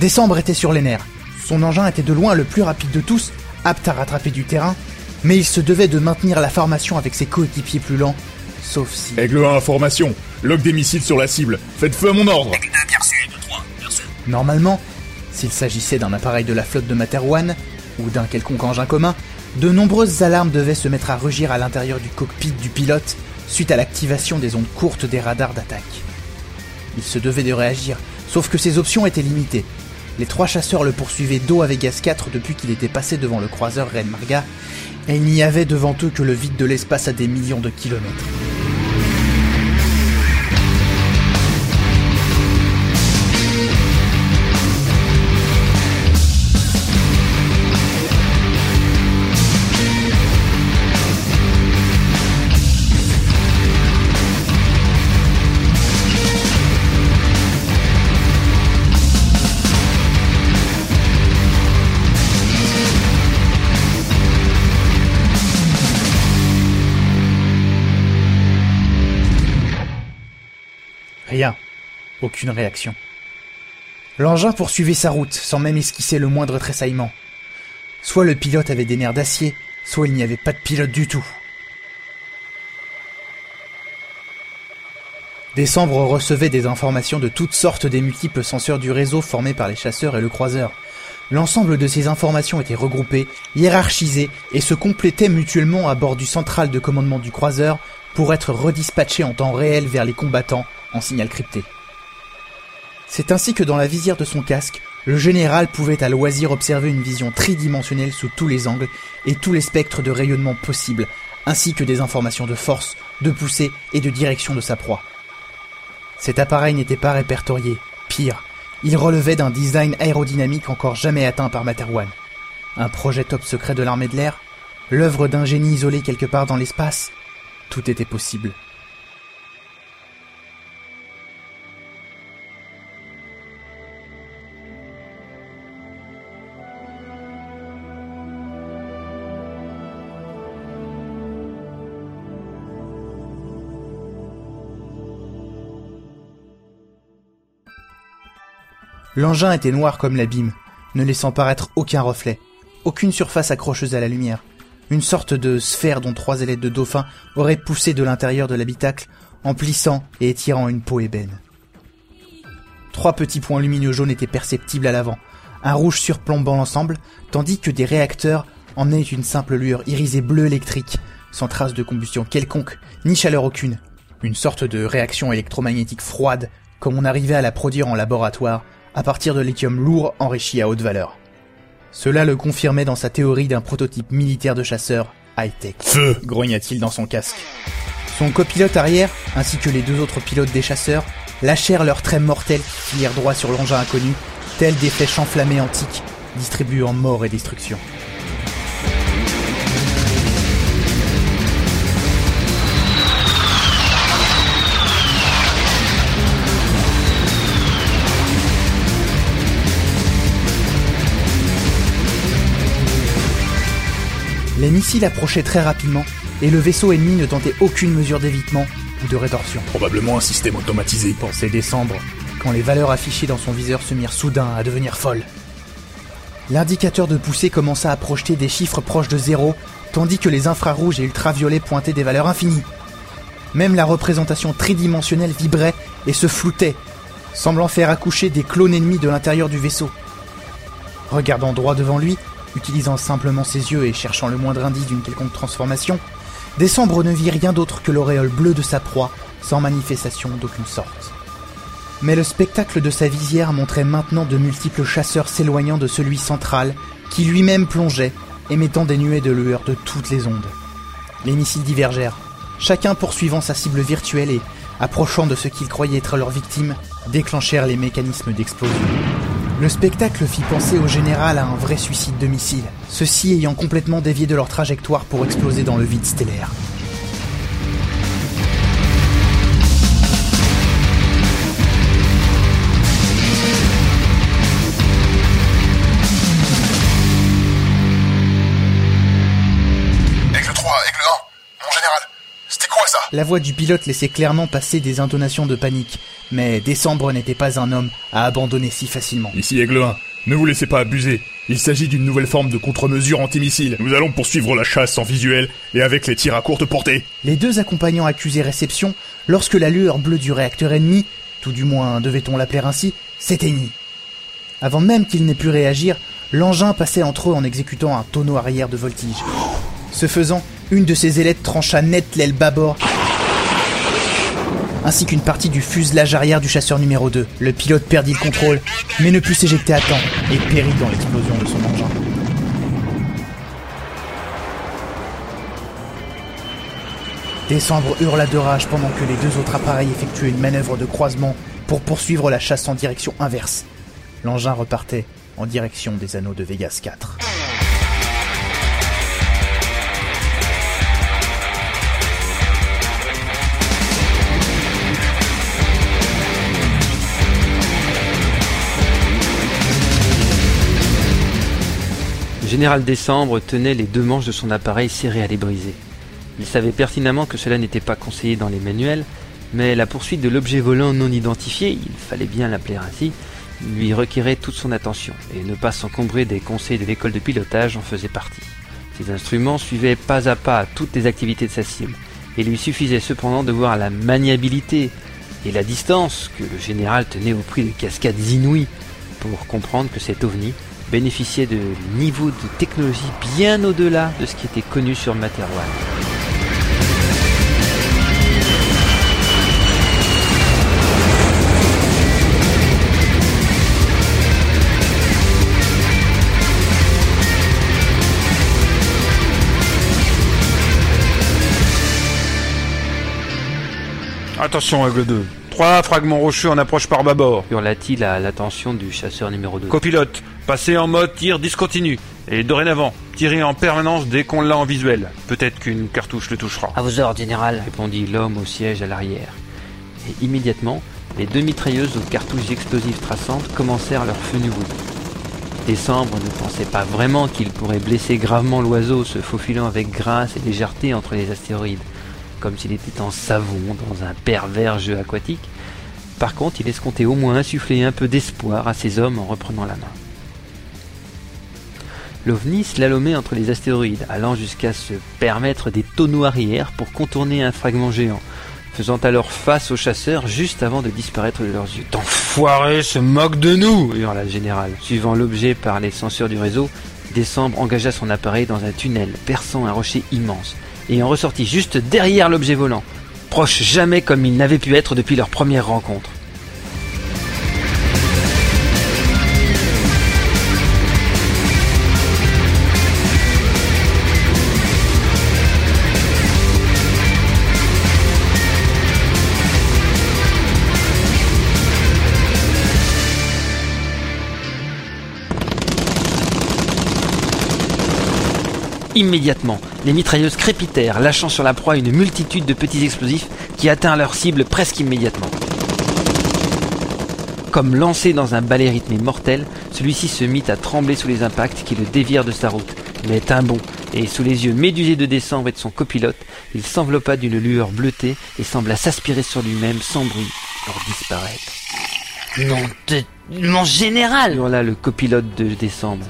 Décembre était sur les nerfs. Son engin était de loin le plus rapide de tous, apte à rattraper du terrain, mais il se devait de maintenir la formation avec ses coéquipiers plus lents, sauf si... Aigle 1 information. Log des missiles sur la cible. Faites feu à mon ordre. Normalement, s'il s'agissait d'un appareil de la flotte de Materwan, ou d'un quelconque engin commun, de nombreuses alarmes devaient se mettre à rugir à l'intérieur du cockpit du pilote suite à l'activation des ondes courtes des radars d'attaque. Il se devait de réagir, sauf que ses options étaient limitées. Les trois chasseurs le poursuivaient dos à Vegas 4 depuis qu'il était passé devant le croiseur Ren Marga, et il n'y avait devant eux que le vide de l'espace à des millions de kilomètres. Aucune réaction. L'engin poursuivait sa route sans même esquisser le moindre tressaillement. Soit le pilote avait des nerfs d'acier, soit il n'y avait pas de pilote du tout. Décembre recevait des informations de toutes sortes des multiples senseurs du réseau formés par les chasseurs et le croiseur. L'ensemble de ces informations était regroupé, hiérarchisé et se complétait mutuellement à bord du central de commandement du croiseur pour être redispatché en temps réel vers les combattants en signal crypté. C'est ainsi que dans la visière de son casque, le général pouvait à loisir observer une vision tridimensionnelle sous tous les angles et tous les spectres de rayonnement possibles, ainsi que des informations de force, de poussée et de direction de sa proie. Cet appareil n'était pas répertorié, pire, il relevait d'un design aérodynamique encore jamais atteint par Materwan. Un projet top secret de l'armée de l'air L'œuvre d'un génie isolé quelque part dans l'espace Tout était possible. L'engin était noir comme l'abîme, ne laissant paraître aucun reflet, aucune surface accrocheuse à la lumière. Une sorte de sphère dont trois ailettes de dauphin auraient poussé de l'intérieur de l'habitacle en plissant et étirant une peau ébène. Trois petits points lumineux jaunes étaient perceptibles à l'avant, un rouge surplombant l'ensemble, tandis que des réacteurs emmenaient une simple lueur irisée bleu électrique, sans trace de combustion quelconque, ni chaleur aucune. Une sorte de réaction électromagnétique froide, comme on arrivait à la produire en laboratoire à partir de lithium lourd enrichi à haute valeur. Cela le confirmait dans sa théorie d'un prototype militaire de chasseur high-tech. Feu grogna-t-il dans son casque. Son copilote arrière, ainsi que les deux autres pilotes des chasseurs, lâchèrent leurs traits mortels qui filèrent droit sur l'engin inconnu, tels des flèches enflammées antiques, distribuant mort et destruction. Les missiles approchaient très rapidement et le vaisseau ennemi ne tentait aucune mesure d'évitement ou de rétorsion. Probablement un système automatisé. Pensait décembre, quand les valeurs affichées dans son viseur se mirent soudain à devenir folles. L'indicateur de poussée commença à projeter des chiffres proches de zéro, tandis que les infrarouges et ultraviolets pointaient des valeurs infinies. Même la représentation tridimensionnelle vibrait et se floutait, semblant faire accoucher des clones ennemis de l'intérieur du vaisseau. Regardant droit devant lui, utilisant simplement ses yeux et cherchant le moindre indice d'une quelconque transformation, Décembre ne vit rien d'autre que l'auréole bleue de sa proie, sans manifestation d'aucune sorte. Mais le spectacle de sa visière montrait maintenant de multiples chasseurs s'éloignant de celui central, qui lui-même plongeait, émettant des nuées de lueur de toutes les ondes. Les missiles divergèrent, chacun poursuivant sa cible virtuelle et, approchant de ce qu'ils croyaient être leurs victimes, déclenchèrent les mécanismes d'explosion. Le spectacle fit penser au général à un vrai suicide de missiles, ceux-ci ayant complètement dévié de leur trajectoire pour exploser dans le vide stellaire. La voix du pilote laissait clairement passer des intonations de panique, mais Décembre n'était pas un homme à abandonner si facilement. Ici Aigle 1, ne vous laissez pas abuser. Il s'agit d'une nouvelle forme de contre-mesure antimissile. Nous allons poursuivre la chasse en visuel et avec les tirs à courte portée. Les deux accompagnants accusés réception lorsque la lueur bleue du réacteur ennemi, tout du moins devait-on l'appeler ainsi, s'éteignit. Avant même qu'ils n'aient pu réagir, l'engin passait entre eux en exécutant un tonneau arrière de voltige. Ce faisant, une de ses ailettes trancha net l'aile bâbord, ainsi qu'une partie du fuselage arrière du chasseur numéro 2. Le pilote perdit le contrôle, mais ne put s'éjecter à temps et périt dans l'explosion de son engin. Décembre hurla de rage pendant que les deux autres appareils effectuaient une manœuvre de croisement pour poursuivre la chasse en direction inverse. L'engin repartait en direction des anneaux de Vegas 4. Général Décembre tenait les deux manches de son appareil serrées à les briser. Il savait pertinemment que cela n'était pas conseillé dans les manuels, mais la poursuite de l'objet volant non identifié, il fallait bien l'appeler ainsi, lui requérait toute son attention, et ne pas s'encombrer des conseils de l'école de pilotage en faisait partie. Ses instruments suivaient pas à pas toutes les activités de sa cible, et lui suffisait cependant de voir la maniabilité et la distance que le général tenait au prix de cascades inouïes pour comprendre que cet ovni bénéficiait de niveaux de technologie bien au-delà de ce qui était connu sur Materwan. Attention, Aigle 2. Trois fragments rocheux en approche par bâbord. Hurla-t-il à l'attention du chasseur numéro 2. Copilote, passez en mode tir discontinu. Et dorénavant, tirez en permanence dès qu'on l'a en visuel. Peut-être qu'une cartouche le touchera. À vos ordres, général, répondit l'homme au siège à l'arrière. Et immédiatement, les deux mitrailleuses aux cartouches explosives traçantes commencèrent leur feu nouveau. Décembre ne pensait pas vraiment qu'il pourrait blesser gravement l'oiseau se faufilant avec grâce et légèreté entre les astéroïdes, comme s'il était en savon dans un pervers jeu aquatique. Par contre, il escomptait au moins insuffler un peu d'espoir à ses hommes en reprenant la main. L'OVNI slalomait entre les astéroïdes, allant jusqu'à se permettre des tonneaux arrière pour contourner un fragment géant, faisant alors face aux chasseurs juste avant de disparaître de leurs yeux. Enfoiré se moque de nous hurla le général. Suivant l'objet par les senseurs du réseau, Décembre engagea son appareil dans un tunnel perçant un rocher immense et en ressortit juste derrière l'objet volant, proche jamais comme il n'avait pu être depuis leur première rencontre. Immédiatement, les mitrailleuses crépitèrent, lâchant sur la proie une multitude de petits explosifs qui atteignent leur cible presque immédiatement. Comme lancé dans un balai rythmé mortel, celui-ci se mit à trembler sous les impacts qui le dévièrent de sa route. Mais un bond, et sous les yeux médusés de décembre et de son copilote, il s'enveloppa d'une lueur bleutée et sembla s'aspirer sur lui-même sans bruit pour disparaître. Non de... Mon général hurla le copilote de décembre.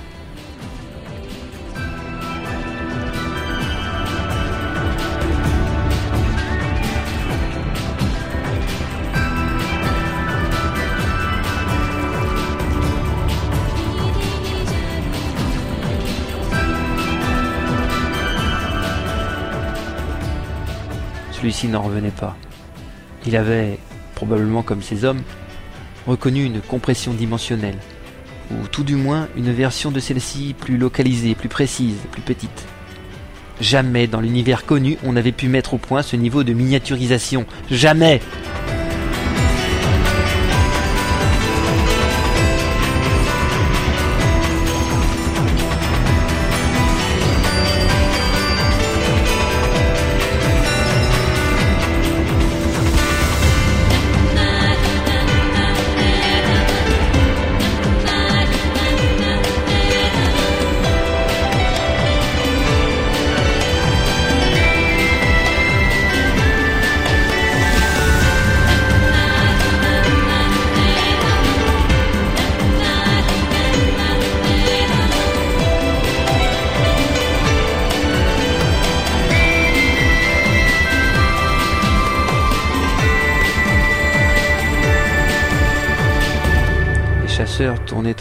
Celui-ci n'en revenait pas. Il avait, probablement comme ses hommes, reconnu une compression dimensionnelle, ou tout du moins une version de celle-ci plus localisée, plus précise, plus petite. Jamais dans l'univers connu on n'avait pu mettre au point ce niveau de miniaturisation. Jamais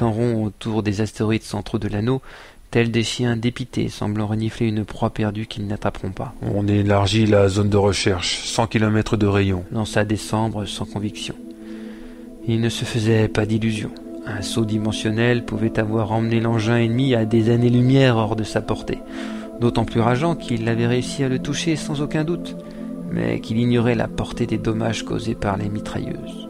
en rond autour des astéroïdes centraux de l'anneau, tels des chiens dépités semblant renifler une proie perdue qu'ils n'attraperont pas. On élargit la zone de recherche, 100 km de rayon. Lança Décembre sans conviction. Il ne se faisait pas d'illusions. Un saut dimensionnel pouvait avoir emmené l'engin ennemi à des années-lumière hors de sa portée. D'autant plus rageant qu'il avait réussi à le toucher sans aucun doute, mais qu'il ignorait la portée des dommages causés par les mitrailleuses.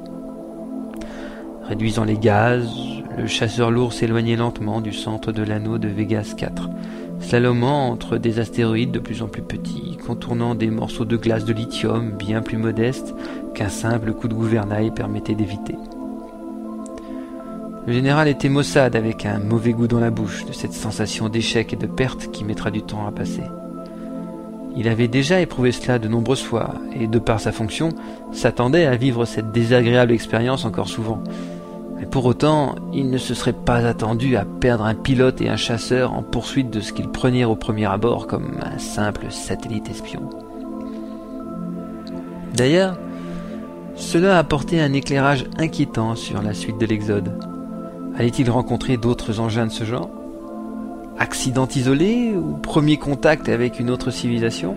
Réduisant les gaz, le chasseur lourd s'éloignait lentement du centre de l'anneau de Vegas 4, slalomant entre des astéroïdes de plus en plus petits, contournant des morceaux de glace de lithium bien plus modestes qu'un simple coup de gouvernail permettait d'éviter. Le général était maussade avec un mauvais goût dans la bouche de cette sensation d'échec et de perte qui mettra du temps à passer. Il avait déjà éprouvé cela de nombreuses fois, et de par sa fonction, s'attendait à vivre cette désagréable expérience encore souvent. Pour autant, il ne se serait pas attendu à perdre un pilote et un chasseur en poursuite de ce qu'il prenait au premier abord comme un simple satellite espion. D'ailleurs, cela apportait un éclairage inquiétant sur la suite de l'Exode. Allait-il rencontrer d'autres engins de ce genre? Accident isolé ou premier contact avec une autre civilisation?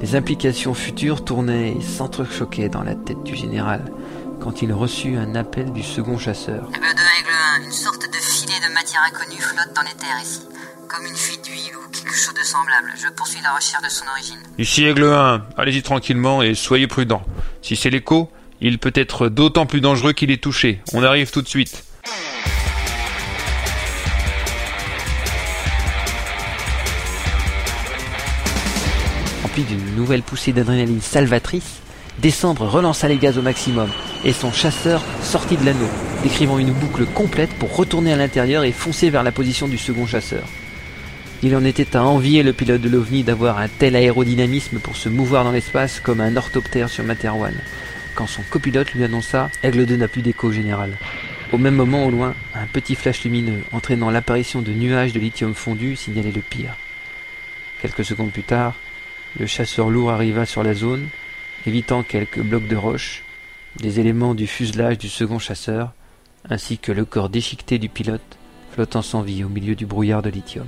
Les implications futures tournaient et s'entrechoquaient dans la tête du général quand il reçut un appel du second chasseur. Aigle 2, Aigle 1, une sorte de filet de matière inconnue flotte dans les terres ici, comme une fuite d'huile ou quelque chose de semblable. Je poursuis la recherche de son origine. Ici Aigle 1, allez-y tranquillement et soyez prudent. Si c'est l'écho, il peut être d'autant plus dangereux qu'il est touché. On arrive tout de suite. Rempli d'une nouvelle poussée d'adrénaline salvatrice, Décembre relança les gaz au maximum, et son chasseur sortit de l'anneau, décrivant une boucle complète pour retourner à l'intérieur et foncer vers la position du second chasseur. Il en était à envier le pilote de l'OVNI d'avoir un tel aérodynamisme pour se mouvoir dans l'espace comme un orthoptère sur Materwan, quand son copilote lui annonça Aigle 2 n'a plus d'écho général. Au même moment, au loin, un petit flash lumineux entraînant l'apparition de nuages de lithium fondu signalait le pire. Quelques secondes plus tard, le chasseur lourd arriva sur la zone évitant quelques blocs de roche, des éléments du fuselage du second chasseur, ainsi que le corps déchiqueté du pilote flottant sans vie au milieu du brouillard de lithium.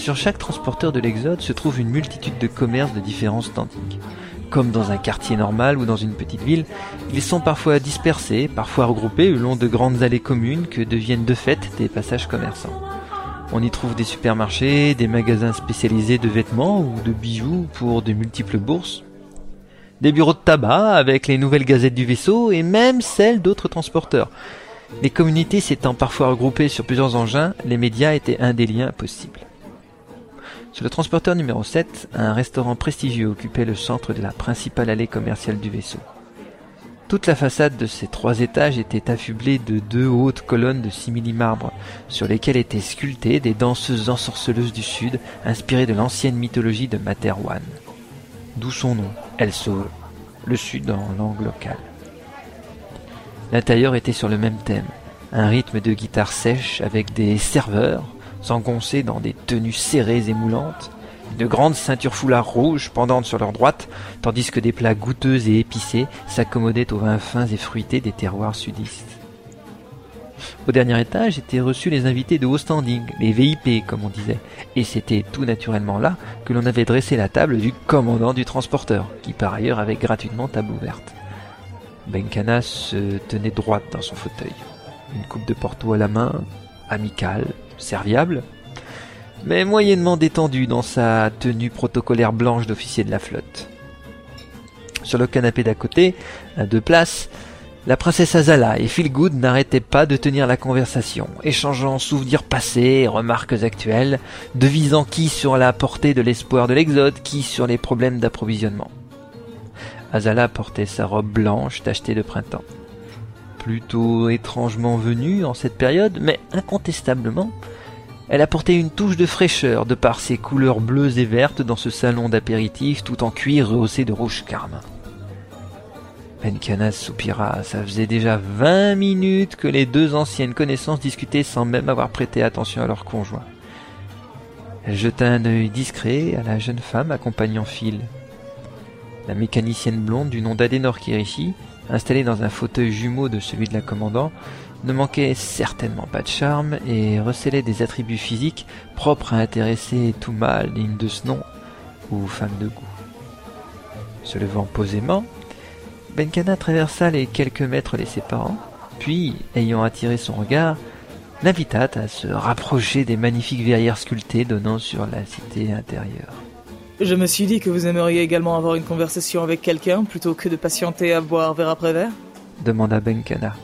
Sur chaque transporteur de l'Exode se trouve une multitude de commerces de différents standings. Comme dans un quartier normal ou dans une petite ville, ils sont parfois dispersés, parfois regroupés le long de grandes allées communes que deviennent de fait des passages commerçants. On y trouve des supermarchés, des magasins spécialisés de vêtements ou de bijoux pour de multiples bourses, des bureaux de tabac avec les nouvelles gazettes du vaisseau et même celles d'autres transporteurs. Les communautés s'étant parfois regroupées sur plusieurs engins, les médias étaient un des liens possibles. Sur le transporteur numéro 7, un restaurant prestigieux occupait le centre de la principale allée commerciale du vaisseau. Toute la façade de ces trois étages était affublée de deux hautes colonnes de simili-marbre, sur lesquelles étaient sculptées des danseuses ensorceleuses du Sud, inspirées de l'ancienne mythologie de Materwan. D'où son nom, Elle sauve, le Sud en langue locale. L'intérieur était sur le même thème, un rythme de guitare sèche avec des serveurs, s'engoncer dans des tenues serrées et moulantes, de grandes ceintures foulards rouges pendantes sur leur droite, tandis que des plats goûteux et épicés s'accommodaient aux vins fins et fruités des terroirs sudistes. Au dernier étage étaient reçus les invités de haut standing, les VIP comme on disait, et c'était tout naturellement là que l'on avait dressé la table du commandant du transporteur, qui par ailleurs avait gratuitement table ouverte. Benkana se tenait droite dans son fauteuil, une coupe de Porto à la main, amicale, serviable, mais moyennement détendu dans sa tenue protocolaire blanche d'officier de la flotte. Sur le canapé d'à côté, à deux places, La princesse Azala et Philgood n'arrêtaient pas de tenir la conversation, échangeant souvenirs passés et remarques actuelles, devisant qui sur la portée de l'espoir de l'exode, qui sur les problèmes d'approvisionnement. Azala portait sa robe blanche tachetée de printemps. Plutôt étrangement venue en cette période, mais incontestablement, elle apportait une touche de fraîcheur de par ses couleurs bleues et vertes dans ce salon d'apéritif tout en cuir rehaussé de rouge carmin. Benkana soupira, ça faisait déjà vingt minutes que les deux anciennes connaissances discutaient sans même avoir prêté attention à leur conjoint. Elle jeta un œil discret à la jeune femme accompagnant Phil. La mécanicienne blonde du nom d'Adenor Kirishi, installée dans un fauteuil jumeau de celui de la commandant, ne manquait certainement pas de charme et recélait des attributs physiques propres à intéresser tout mâle digne de ce nom ou femme de goût. Se levant posément, Benkana traversa les quelques mètres les séparant, puis, ayant attiré son regard, l'invita à se rapprocher des magnifiques verrières sculptées donnant sur la cité intérieure. Je me suis dit que vous aimeriez également avoir une conversation avec quelqu'un plutôt que de patienter à boire verre après verre. demanda Benkana.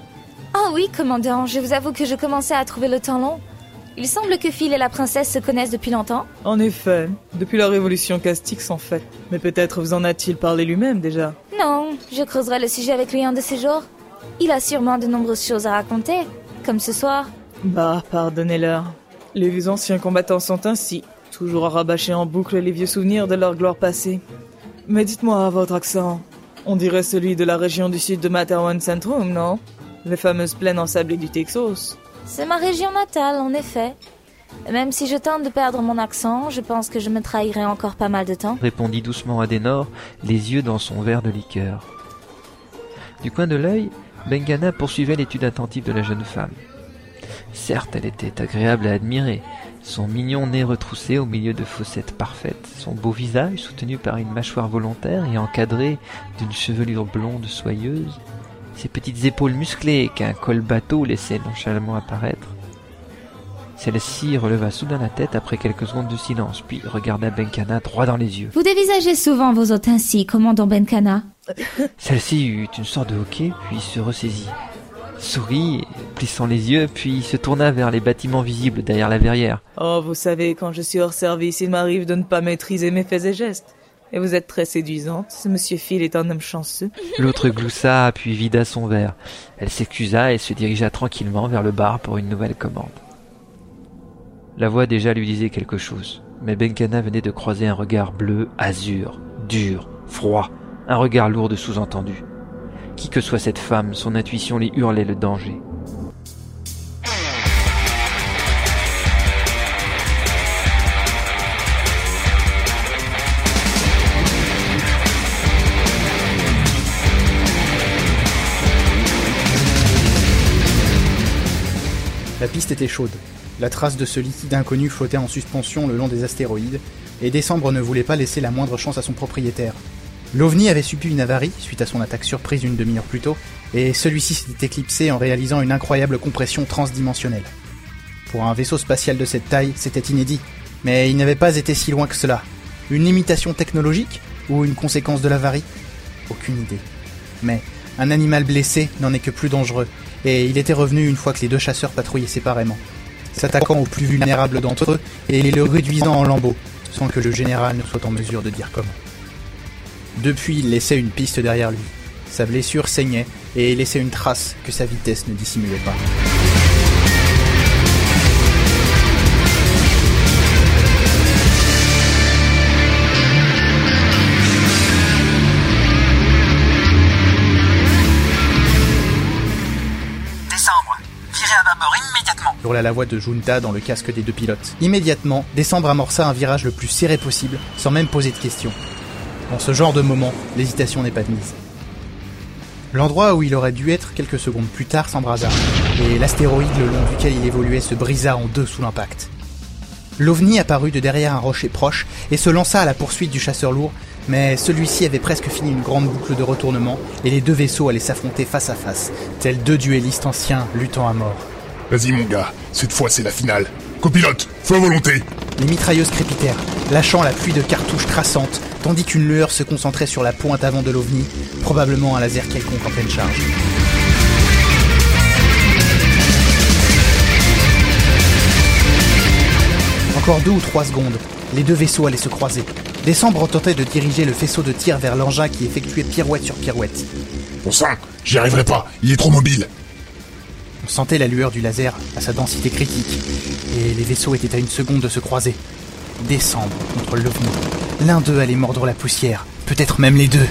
Oh oui, commandant, je vous avoue que je commençais à trouver le temps long. Il semble que Phil et la princesse se connaissent depuis longtemps. En effet, depuis la révolution Castix en fait. Mais peut-être vous en a-t-il parlé lui-même déjà Non, je creuserai le sujet avec lui un de ces jours. Il a sûrement de nombreuses choses à raconter, comme ce soir. Bah, pardonnez-leur. Les anciens combattants sont ainsi, toujours à rabâcher en boucle les vieux souvenirs de leur gloire passée. Mais dites-moi, votre accent, on dirait celui de la région du sud de Materwan Centrum, non? Les fameuses plaines ensablées du Texas. C'est ma région natale, en effet. Même si je tente de perdre mon accent, je pense que je me trahirai encore pas mal de temps. répondit doucement Adenor, les yeux dans son verre de liqueur. Du coin de l'œil, Bengana poursuivait l'étude attentive de la jeune femme. Certes, elle était agréable à admirer. Son mignon nez retroussé au milieu de fossettes parfaites, son beau visage soutenu par une mâchoire volontaire et encadré d'une chevelure blonde soyeuse, ses petites épaules musclées qu'un col bateau laissait nonchalamment apparaître. Celle-ci releva soudain la tête après quelques secondes de silence, puis regarda Benkana droit dans les yeux. Vous dévisagez souvent vos hôtes ainsi, commandant Benkana. Celle-ci eut une sorte de hoquet, puis se ressaisit. Sourit, plissant les yeux, puis se tourna vers les bâtiments visibles derrière la verrière. Oh, vous savez, quand je suis hors service, il m'arrive de ne pas maîtriser mes faits et gestes. Et vous êtes très séduisante. Ce monsieur Phil est un homme chanceux. L'autre gloussa, puis vida son verre. Elle s'excusa et se dirigea tranquillement vers le bar pour une nouvelle commande. La voix déjà lui disait quelque chose, mais Benkana venait de croiser un regard bleu, azur, dur, froid, un regard lourd de sous-entendu. Qui que soit cette femme, son intuition lui hurlait le danger. La piste était chaude. La trace de ce liquide inconnu flottait en suspension le long des astéroïdes, et Décembre ne voulait pas laisser la moindre chance à son propriétaire. L'OVNI avait subi une avarie suite à son attaque surprise une demi-heure plus tôt, et celui-ci s'était éclipsé en réalisant une incroyable compression transdimensionnelle. Pour un vaisseau spatial de cette taille, c'était inédit, mais il n'avait pas été si loin que cela. Une imitation technologique ou une conséquence de l'avarie? Aucune idée. Mais un animal blessé n'en est que plus dangereux, et il était revenu une fois que les deux chasseurs patrouillaient séparément, s'attaquant aux plus vulnérables d'entre eux et les le réduisant en lambeaux, sans que le général ne soit en mesure de dire comment. Depuis, il laissait une piste derrière lui. Sa blessure saignait et laissait une trace que sa vitesse ne dissimulait pas. Décembre, virez à bâbord immédiatement. hurla la voix de Junta dans le casque des deux pilotes. Immédiatement, Décembre amorça un virage le plus serré possible, sans même poser de questions. Dans ce genre de moment, l'hésitation n'est pas de mise. L'endroit où il aurait dû être quelques secondes plus tard s'embrasa, et l'astéroïde le long duquel il évoluait se brisa en deux sous l'impact. L'OVNI apparut de derrière un rocher proche et se lança à la poursuite du chasseur lourd, mais celui-ci avait presque fini une grande boucle de retournement et les deux vaisseaux allaient s'affronter face à face, tels deux duellistes anciens luttant à mort. Vas-y mon gars, cette fois c'est la finale. Copilote, feu à volonté Les mitrailleuses crépitèrent, lâchant la pluie de cartouches traçantes, tandis qu'une lueur se concentrait sur la pointe avant de l'OVNI, probablement un laser quelconque en pleine charge. Encore deux ou trois secondes, les deux vaisseaux allaient se croiser. Décembre tentait de diriger le faisceau de tir vers l'engin qui effectuait pirouette sur pirouette. Bon ça, j'y arriverai pas, il est trop mobile. On sentait la lueur du laser à sa densité critique, et les vaisseaux étaient à une seconde de se croiser. Décembre contre l'OVNI. L'un d'eux allait mordre la poussière, peut-être même les deux.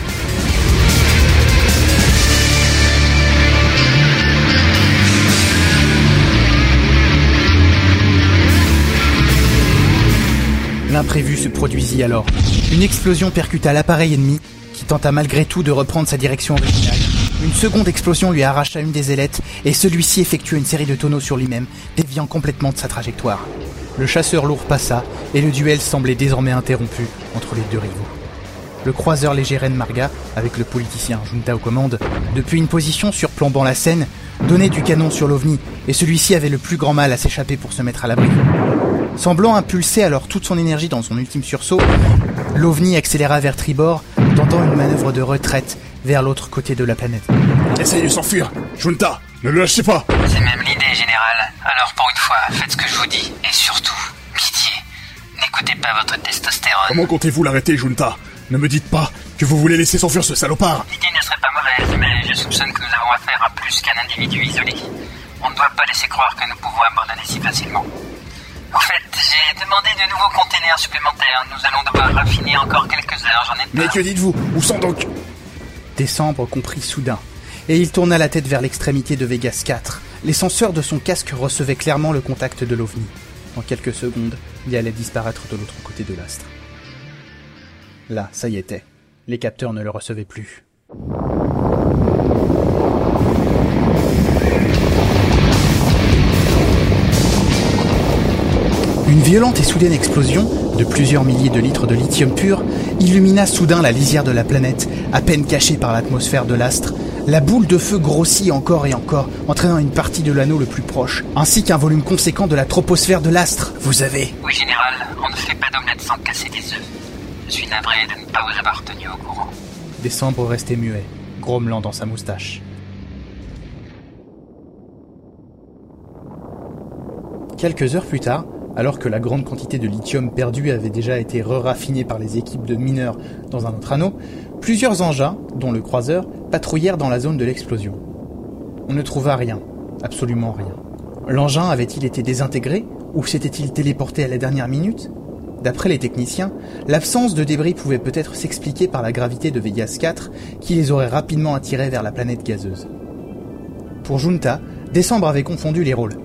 L'imprévu se produisit alors. Une explosion percuta l'appareil ennemi, qui tenta malgré tout de reprendre sa direction originale. Une seconde explosion lui arracha une des ailettes, et celui-ci effectua une série de tonneaux sur lui-même, déviant complètement de sa trajectoire. Le chasseur lourd passa, et le duel semblait désormais interrompu entre les deux rivaux. Le croiseur léger Ren Marga, avec le politicien Junta aux commandes, depuis une position surplombant la scène, donnait du canon sur l'OVNI, et celui-ci avait le plus grand mal à s'échapper pour se mettre à l'abri. Semblant impulser alors toute son énergie dans son ultime sursaut, l'OVNI accéléra vers tribord, tentant une manœuvre de retraite vers l'autre côté de la planète. Essayez de s'enfuir Junta, ne le lâchez pas C'est même l'idée, général. Alors pour une fois, faites ce que je vous dis. Et surtout, pitié, n'écoutez pas votre testostérone. Comment comptez-vous l'arrêter, Junta Ne me dites pas que vous voulez laisser s'enfuir ce salopard L'idée ne serait pas mauvaise, mais je soupçonne que nous avons affaire à plus qu'un individu isolé. On ne doit pas laisser croire que nous pouvons abandonner si facilement. En fait, j'ai demandé de nouveaux containers supplémentaires. Nous allons devoir raffiner encore quelques heures, j'en ai Mais que dites-vous Où sont donc Décembre comprit soudain, et il tourna la tête vers l'extrémité de Vegas 4. Les senseurs de son casque recevaient clairement le contact de l'OVNI. En quelques secondes, il allait disparaître de l'autre côté de l'astre. Là, ça y était. Les capteurs ne le recevaient plus. Une violente et soudaine explosion, de plusieurs milliers de litres de lithium pur, illumina soudain la lisière de la planète, à peine cachée par l'atmosphère de l'astre. La boule de feu grossit encore et encore, entraînant une partie de l'anneau le plus proche, ainsi qu'un volume conséquent de la troposphère de l'astre. Vous avez... Oui, général, on ne fait pas d'omelette sans casser des œufs. Je suis navré de ne pas vous avoir tenu au courant. Décembre restait muet, grommelant dans sa moustache. Quelques heures plus tard, alors que la grande quantité de lithium perdu avait déjà été re-raffinée par les équipes de mineurs dans un autre anneau, plusieurs engins, dont le croiseur, patrouillèrent dans la zone de l'explosion. On ne trouva rien, absolument rien. L'engin avait-il été désintégré ou s'était-il téléporté à la dernière minute? D'après les techniciens, l'absence de débris pouvait peut-être s'expliquer par la gravité de Vegas 4 qui les aurait rapidement attirés vers la planète gazeuse. Pour Junta, Décembre avait confondu les rôles.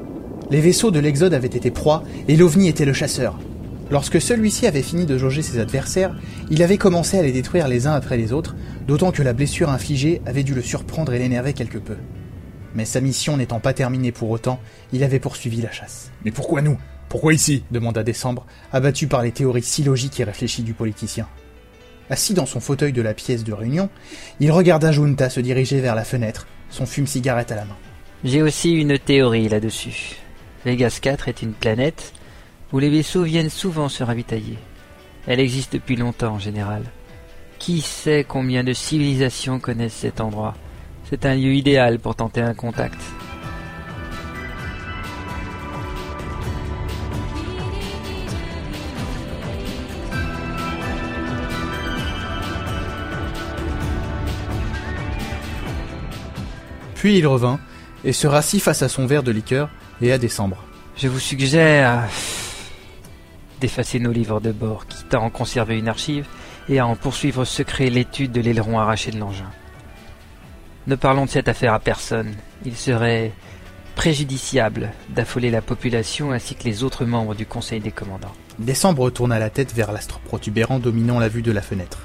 Les vaisseaux de l'Exode avaient été proies et l'OVNI était le chasseur. Lorsque celui-ci avait fini de jauger ses adversaires, il avait commencé à les détruire les uns après les autres, d'autant que la blessure infligée avait dû le surprendre et l'énerver quelque peu. Mais sa mission n'étant pas terminée pour autant, il avait poursuivi la chasse. Mais pourquoi nous? Pourquoi ici? demanda Décembre, abattu par les théories si logiques et réfléchies du politicien. Assis dans son fauteuil de la pièce de réunion, il regarda Junta se diriger vers la fenêtre, son fume-cigarette à la main. J'ai aussi une théorie là-dessus. Vegas 4 est une planète où les vaisseaux viennent souvent se ravitailler. Elle existe depuis longtemps en général. Qui sait combien de civilisations connaissent cet endroit? C'est un lieu idéal pour tenter un contact. Puis il revint et se rassit face à son verre de liqueur et à Décembre. Je vous suggère d'effacer nos livres de bord, quitte à en conserver une archive et à en poursuivre secret l'étude de l'aileron arraché de l'engin. Ne parlons de cette affaire à personne. Il serait préjudiciable d'affoler la population ainsi que les autres membres du Conseil des commandants. Décembre tourna la tête vers l'astre protubérant dominant la vue de la fenêtre.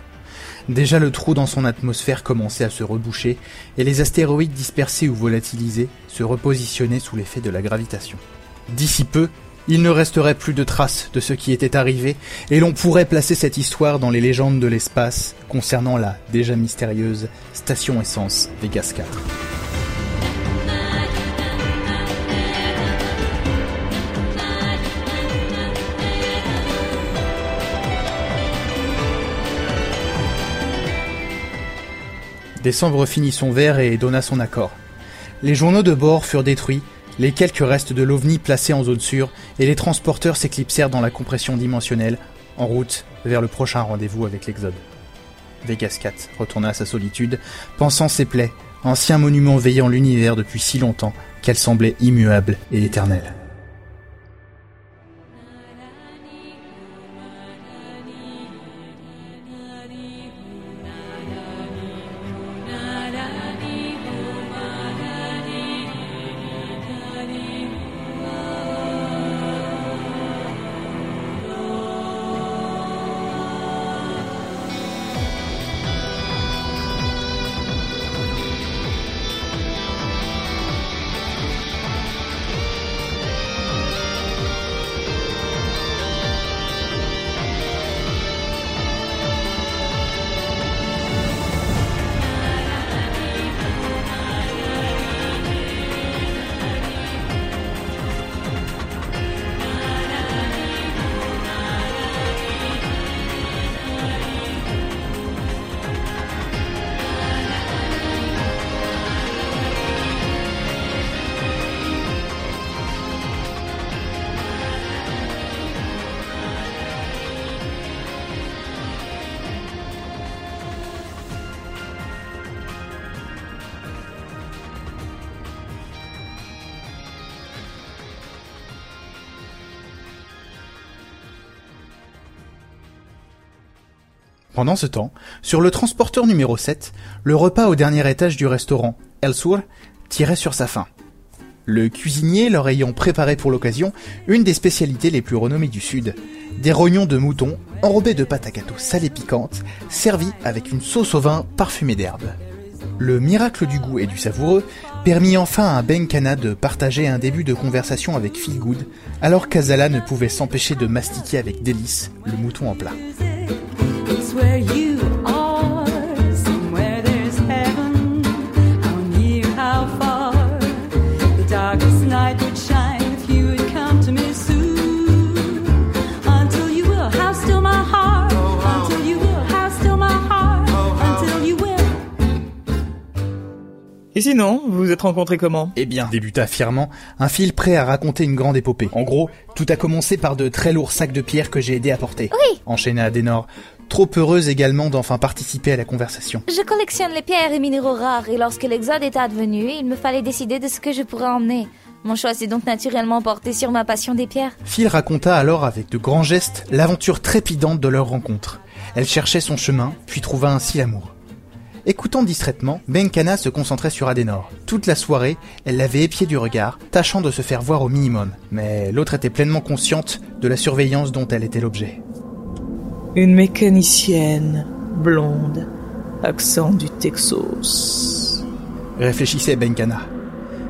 Déjà le trou dans son atmosphère commençait à se reboucher, et les astéroïdes dispersés ou volatilisés se repositionnaient sous l'effet de la gravitation. D'ici peu, il ne resterait plus de traces de ce qui était arrivé, et l'on pourrait placer cette histoire dans les légendes de l'espace concernant la déjà mystérieuse station essence Vegas 4. Décembre finit son verre et donna son accord. Les journaux de bord furent détruits, les quelques restes de l'OVNI placés en zone sûre et les transporteurs s'éclipsèrent dans la compression dimensionnelle, en route vers le prochain rendez-vous avec l'Exode. Vegas 4 retourna à sa solitude, pensant ses plaies, ancien monument veillant l'univers depuis si longtemps qu'elle semblait immuable et éternelle. Pendant ce temps, sur le transporteur numéro 7, le repas au dernier étage du restaurant, El Sur, tirait sur sa faim. Le cuisinier leur ayant préparé pour l'occasion une des spécialités les plus renommées du Sud, des rognons de mouton enrobés de pâte à gâteau salée piquante, servis avec une sauce au vin parfumée d'herbes. Le miracle du goût et du savoureux permit enfin à Benkana de partager un début de conversation avec Feelgood, alors qu'Azala ne pouvait s'empêcher de mastiquer avec délice le mouton en plat. Et sinon, vous vous êtes rencontrés comment? Eh bien, débuta fièrement, un fil prêt à raconter une grande épopée. En gros, tout a commencé par de très lourds sacs de pierre que j'ai aidé à porter. Oui. Enchaîna Adenor, trop heureuse également d'enfin participer à la conversation. Je collectionne les pierres et minéraux rares et lorsque l'exode est advenu, il me fallait décider de ce que je pourrais emmener. Mon choix s'est donc naturellement porté sur ma passion des pierres. Phil raconta alors avec de grands gestes l'aventure trépidante de leur rencontre. Elle cherchait son chemin, puis trouva ainsi l'amour. Écoutant distraitement, Benkana se concentrait sur Adenor. Toute la soirée, elle l'avait épié du regard, tâchant de se faire voir au minimum. Mais l'autre était pleinement consciente de la surveillance dont elle était l'objet. Une mécanicienne, blonde, accent du Texas. Réfléchissait Benkana.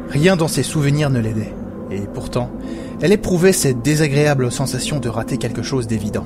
Rien dans ses souvenirs ne l'aidait. Et pourtant, elle éprouvait cette désagréable sensation de rater quelque chose d'évident.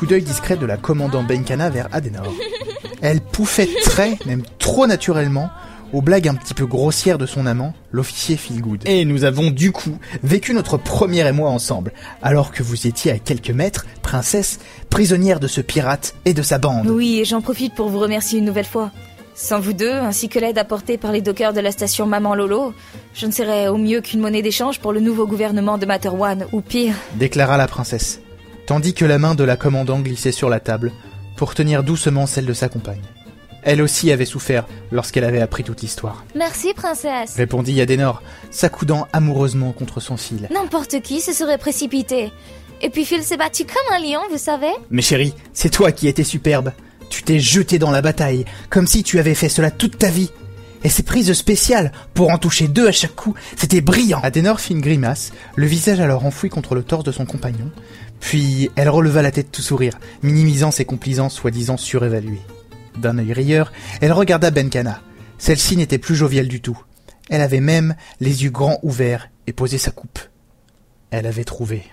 Coup d'œil discret de la commandant Benkana vers Adenor. Elle pouffait très, même trop naturellement, aux blagues un petit peu grossières de son amant, l'officier Feelgood. Et nous avons du coup vécu notre premier émoi ensemble, alors que vous étiez à quelques mètres, princesse, prisonnière de ce pirate et de sa bande. Oui, et j'en profite pour vous remercier une nouvelle fois. Sans vous deux, ainsi que l'aide apportée par les dockers de la station Maman Lolo, je ne serais au mieux qu'une monnaie d'échange pour le nouveau gouvernement de Materwan, ou pire. déclara la princesse, tandis que la main de la commandant glissait sur la table pour tenir doucement celle de sa compagne. Elle aussi avait souffert lorsqu'elle avait appris toute l'histoire. Merci, princesse. Répondit Yadenor, s'accoudant amoureusement contre son fil. N'importe qui se serait précipité. Et puis Phil s'est battu comme un lion, vous savez Mais chérie, c'est toi qui étais superbe. Tu t'es jeté dans la bataille, comme si tu avais fait cela toute ta vie. Et ses prises spéciales, pour en toucher deux à chaque coup, c'était brillant Adenor fit une grimace, le visage alors enfoui contre le torse de son compagnon, puis elle releva la tête tout sourire, minimisant ses complaisances soi-disant surévaluées. D'un œil rieur, elle regarda Benkana. Celle-ci n'était plus joviale du tout. Elle avait même les yeux grands ouverts et posait sa coupe. Elle avait trouvé.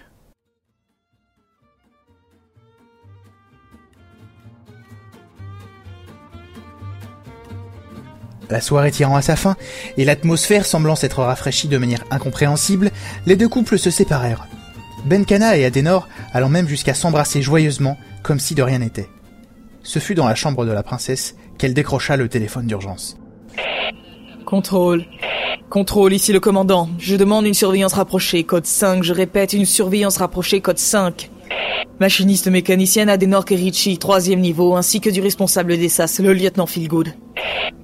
La soirée tirant à sa fin, et l'atmosphère semblant s'être rafraîchie de manière incompréhensible, les deux couples se séparèrent. Benkana et Adenor allant même jusqu'à s'embrasser joyeusement, comme si de rien n'était. Ce fut dans la chambre de la princesse qu'elle décrocha le téléphone d'urgence. Contrôle. Contrôle, ici le commandant. Je demande une surveillance rapprochée, code 5. Je répète, une surveillance rapprochée, code 5. Machiniste mécanicienne Adenor Kerichi, troisième niveau, ainsi que du responsable des SAS, le lieutenant Feelgood.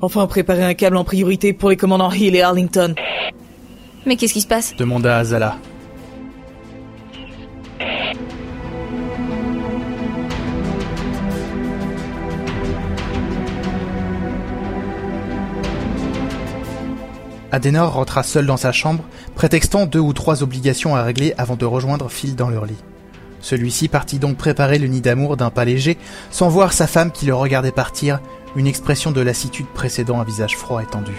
Enfin, préparez un câble en priorité pour les commandants Hill et Arlington. Mais qu'est-ce qui se passe? Demanda Azala. Adenor rentra seul dans sa chambre, prétextant deux ou trois obligations à régler avant de rejoindre Phil dans leur lit. Celui-ci partit donc préparer le nid d'amour d'un pas léger, sans voir sa femme qui le regardait partir, une expression de lassitude précédant un visage froid et tendu.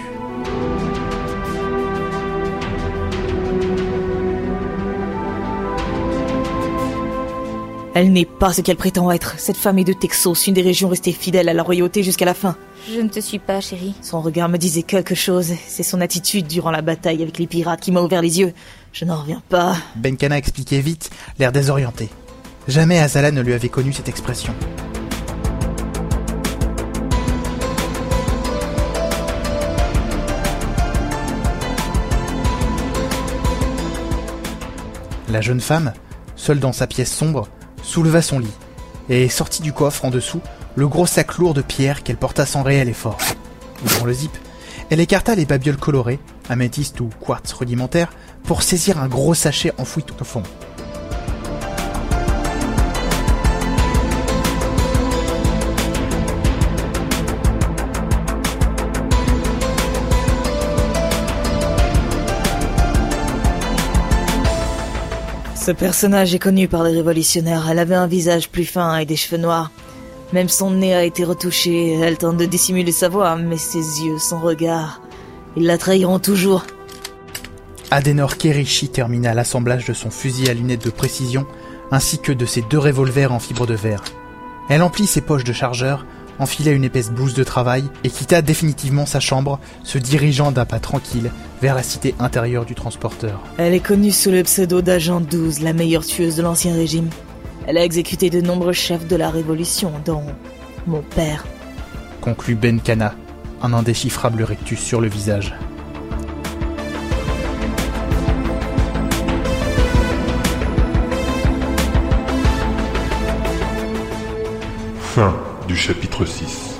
Elle n'est pas ce qu'elle prétend être. Cette femme est de Texas, une des régions restées fidèles à la royauté jusqu'à la fin. Je ne te suis pas, chérie. Son regard me disait quelque chose. C'est son attitude durant la bataille avec les pirates qui m'a ouvert les yeux. Je n'en reviens pas. Benkana expliquait vite, l'air désorienté. Jamais Azala ne lui avait connu cette expression. La jeune femme, seule dans sa pièce sombre, souleva son lit et sortit du coffre en dessous le gros sac lourd de pierre qu'elle porta sans réel effort. Ouvrant le zip, elle écarta les babioles colorées, améthyste ou quartz rudimentaire, pour saisir un gros sachet enfoui tout au fond. Ce personnage est connu par les révolutionnaires. Elle avait un visage plus fin et des cheveux noirs. Même son nez a été retouché. Elle tente de dissimuler sa voix, mais ses yeux, son regard, ils la trahiront toujours. Adenor Kerichi termina l'assemblage de son fusil à lunettes de précision ainsi que de ses deux revolvers en fibre de verre. Elle emplit ses poches de chargeur, enfila une épaisse blouse de travail et quitta définitivement sa chambre, se dirigeant d'un pas tranquille vers la cité intérieure du transporteur. Elle est connue sous le pseudo d'Agent 12, la meilleure tueuse de l'Ancien Régime. Elle a exécuté de nombreux chefs de la Révolution, dont mon père. Conclut Ben Kana, un indéchiffrable rectus sur le visage. Fin du chapitre 6.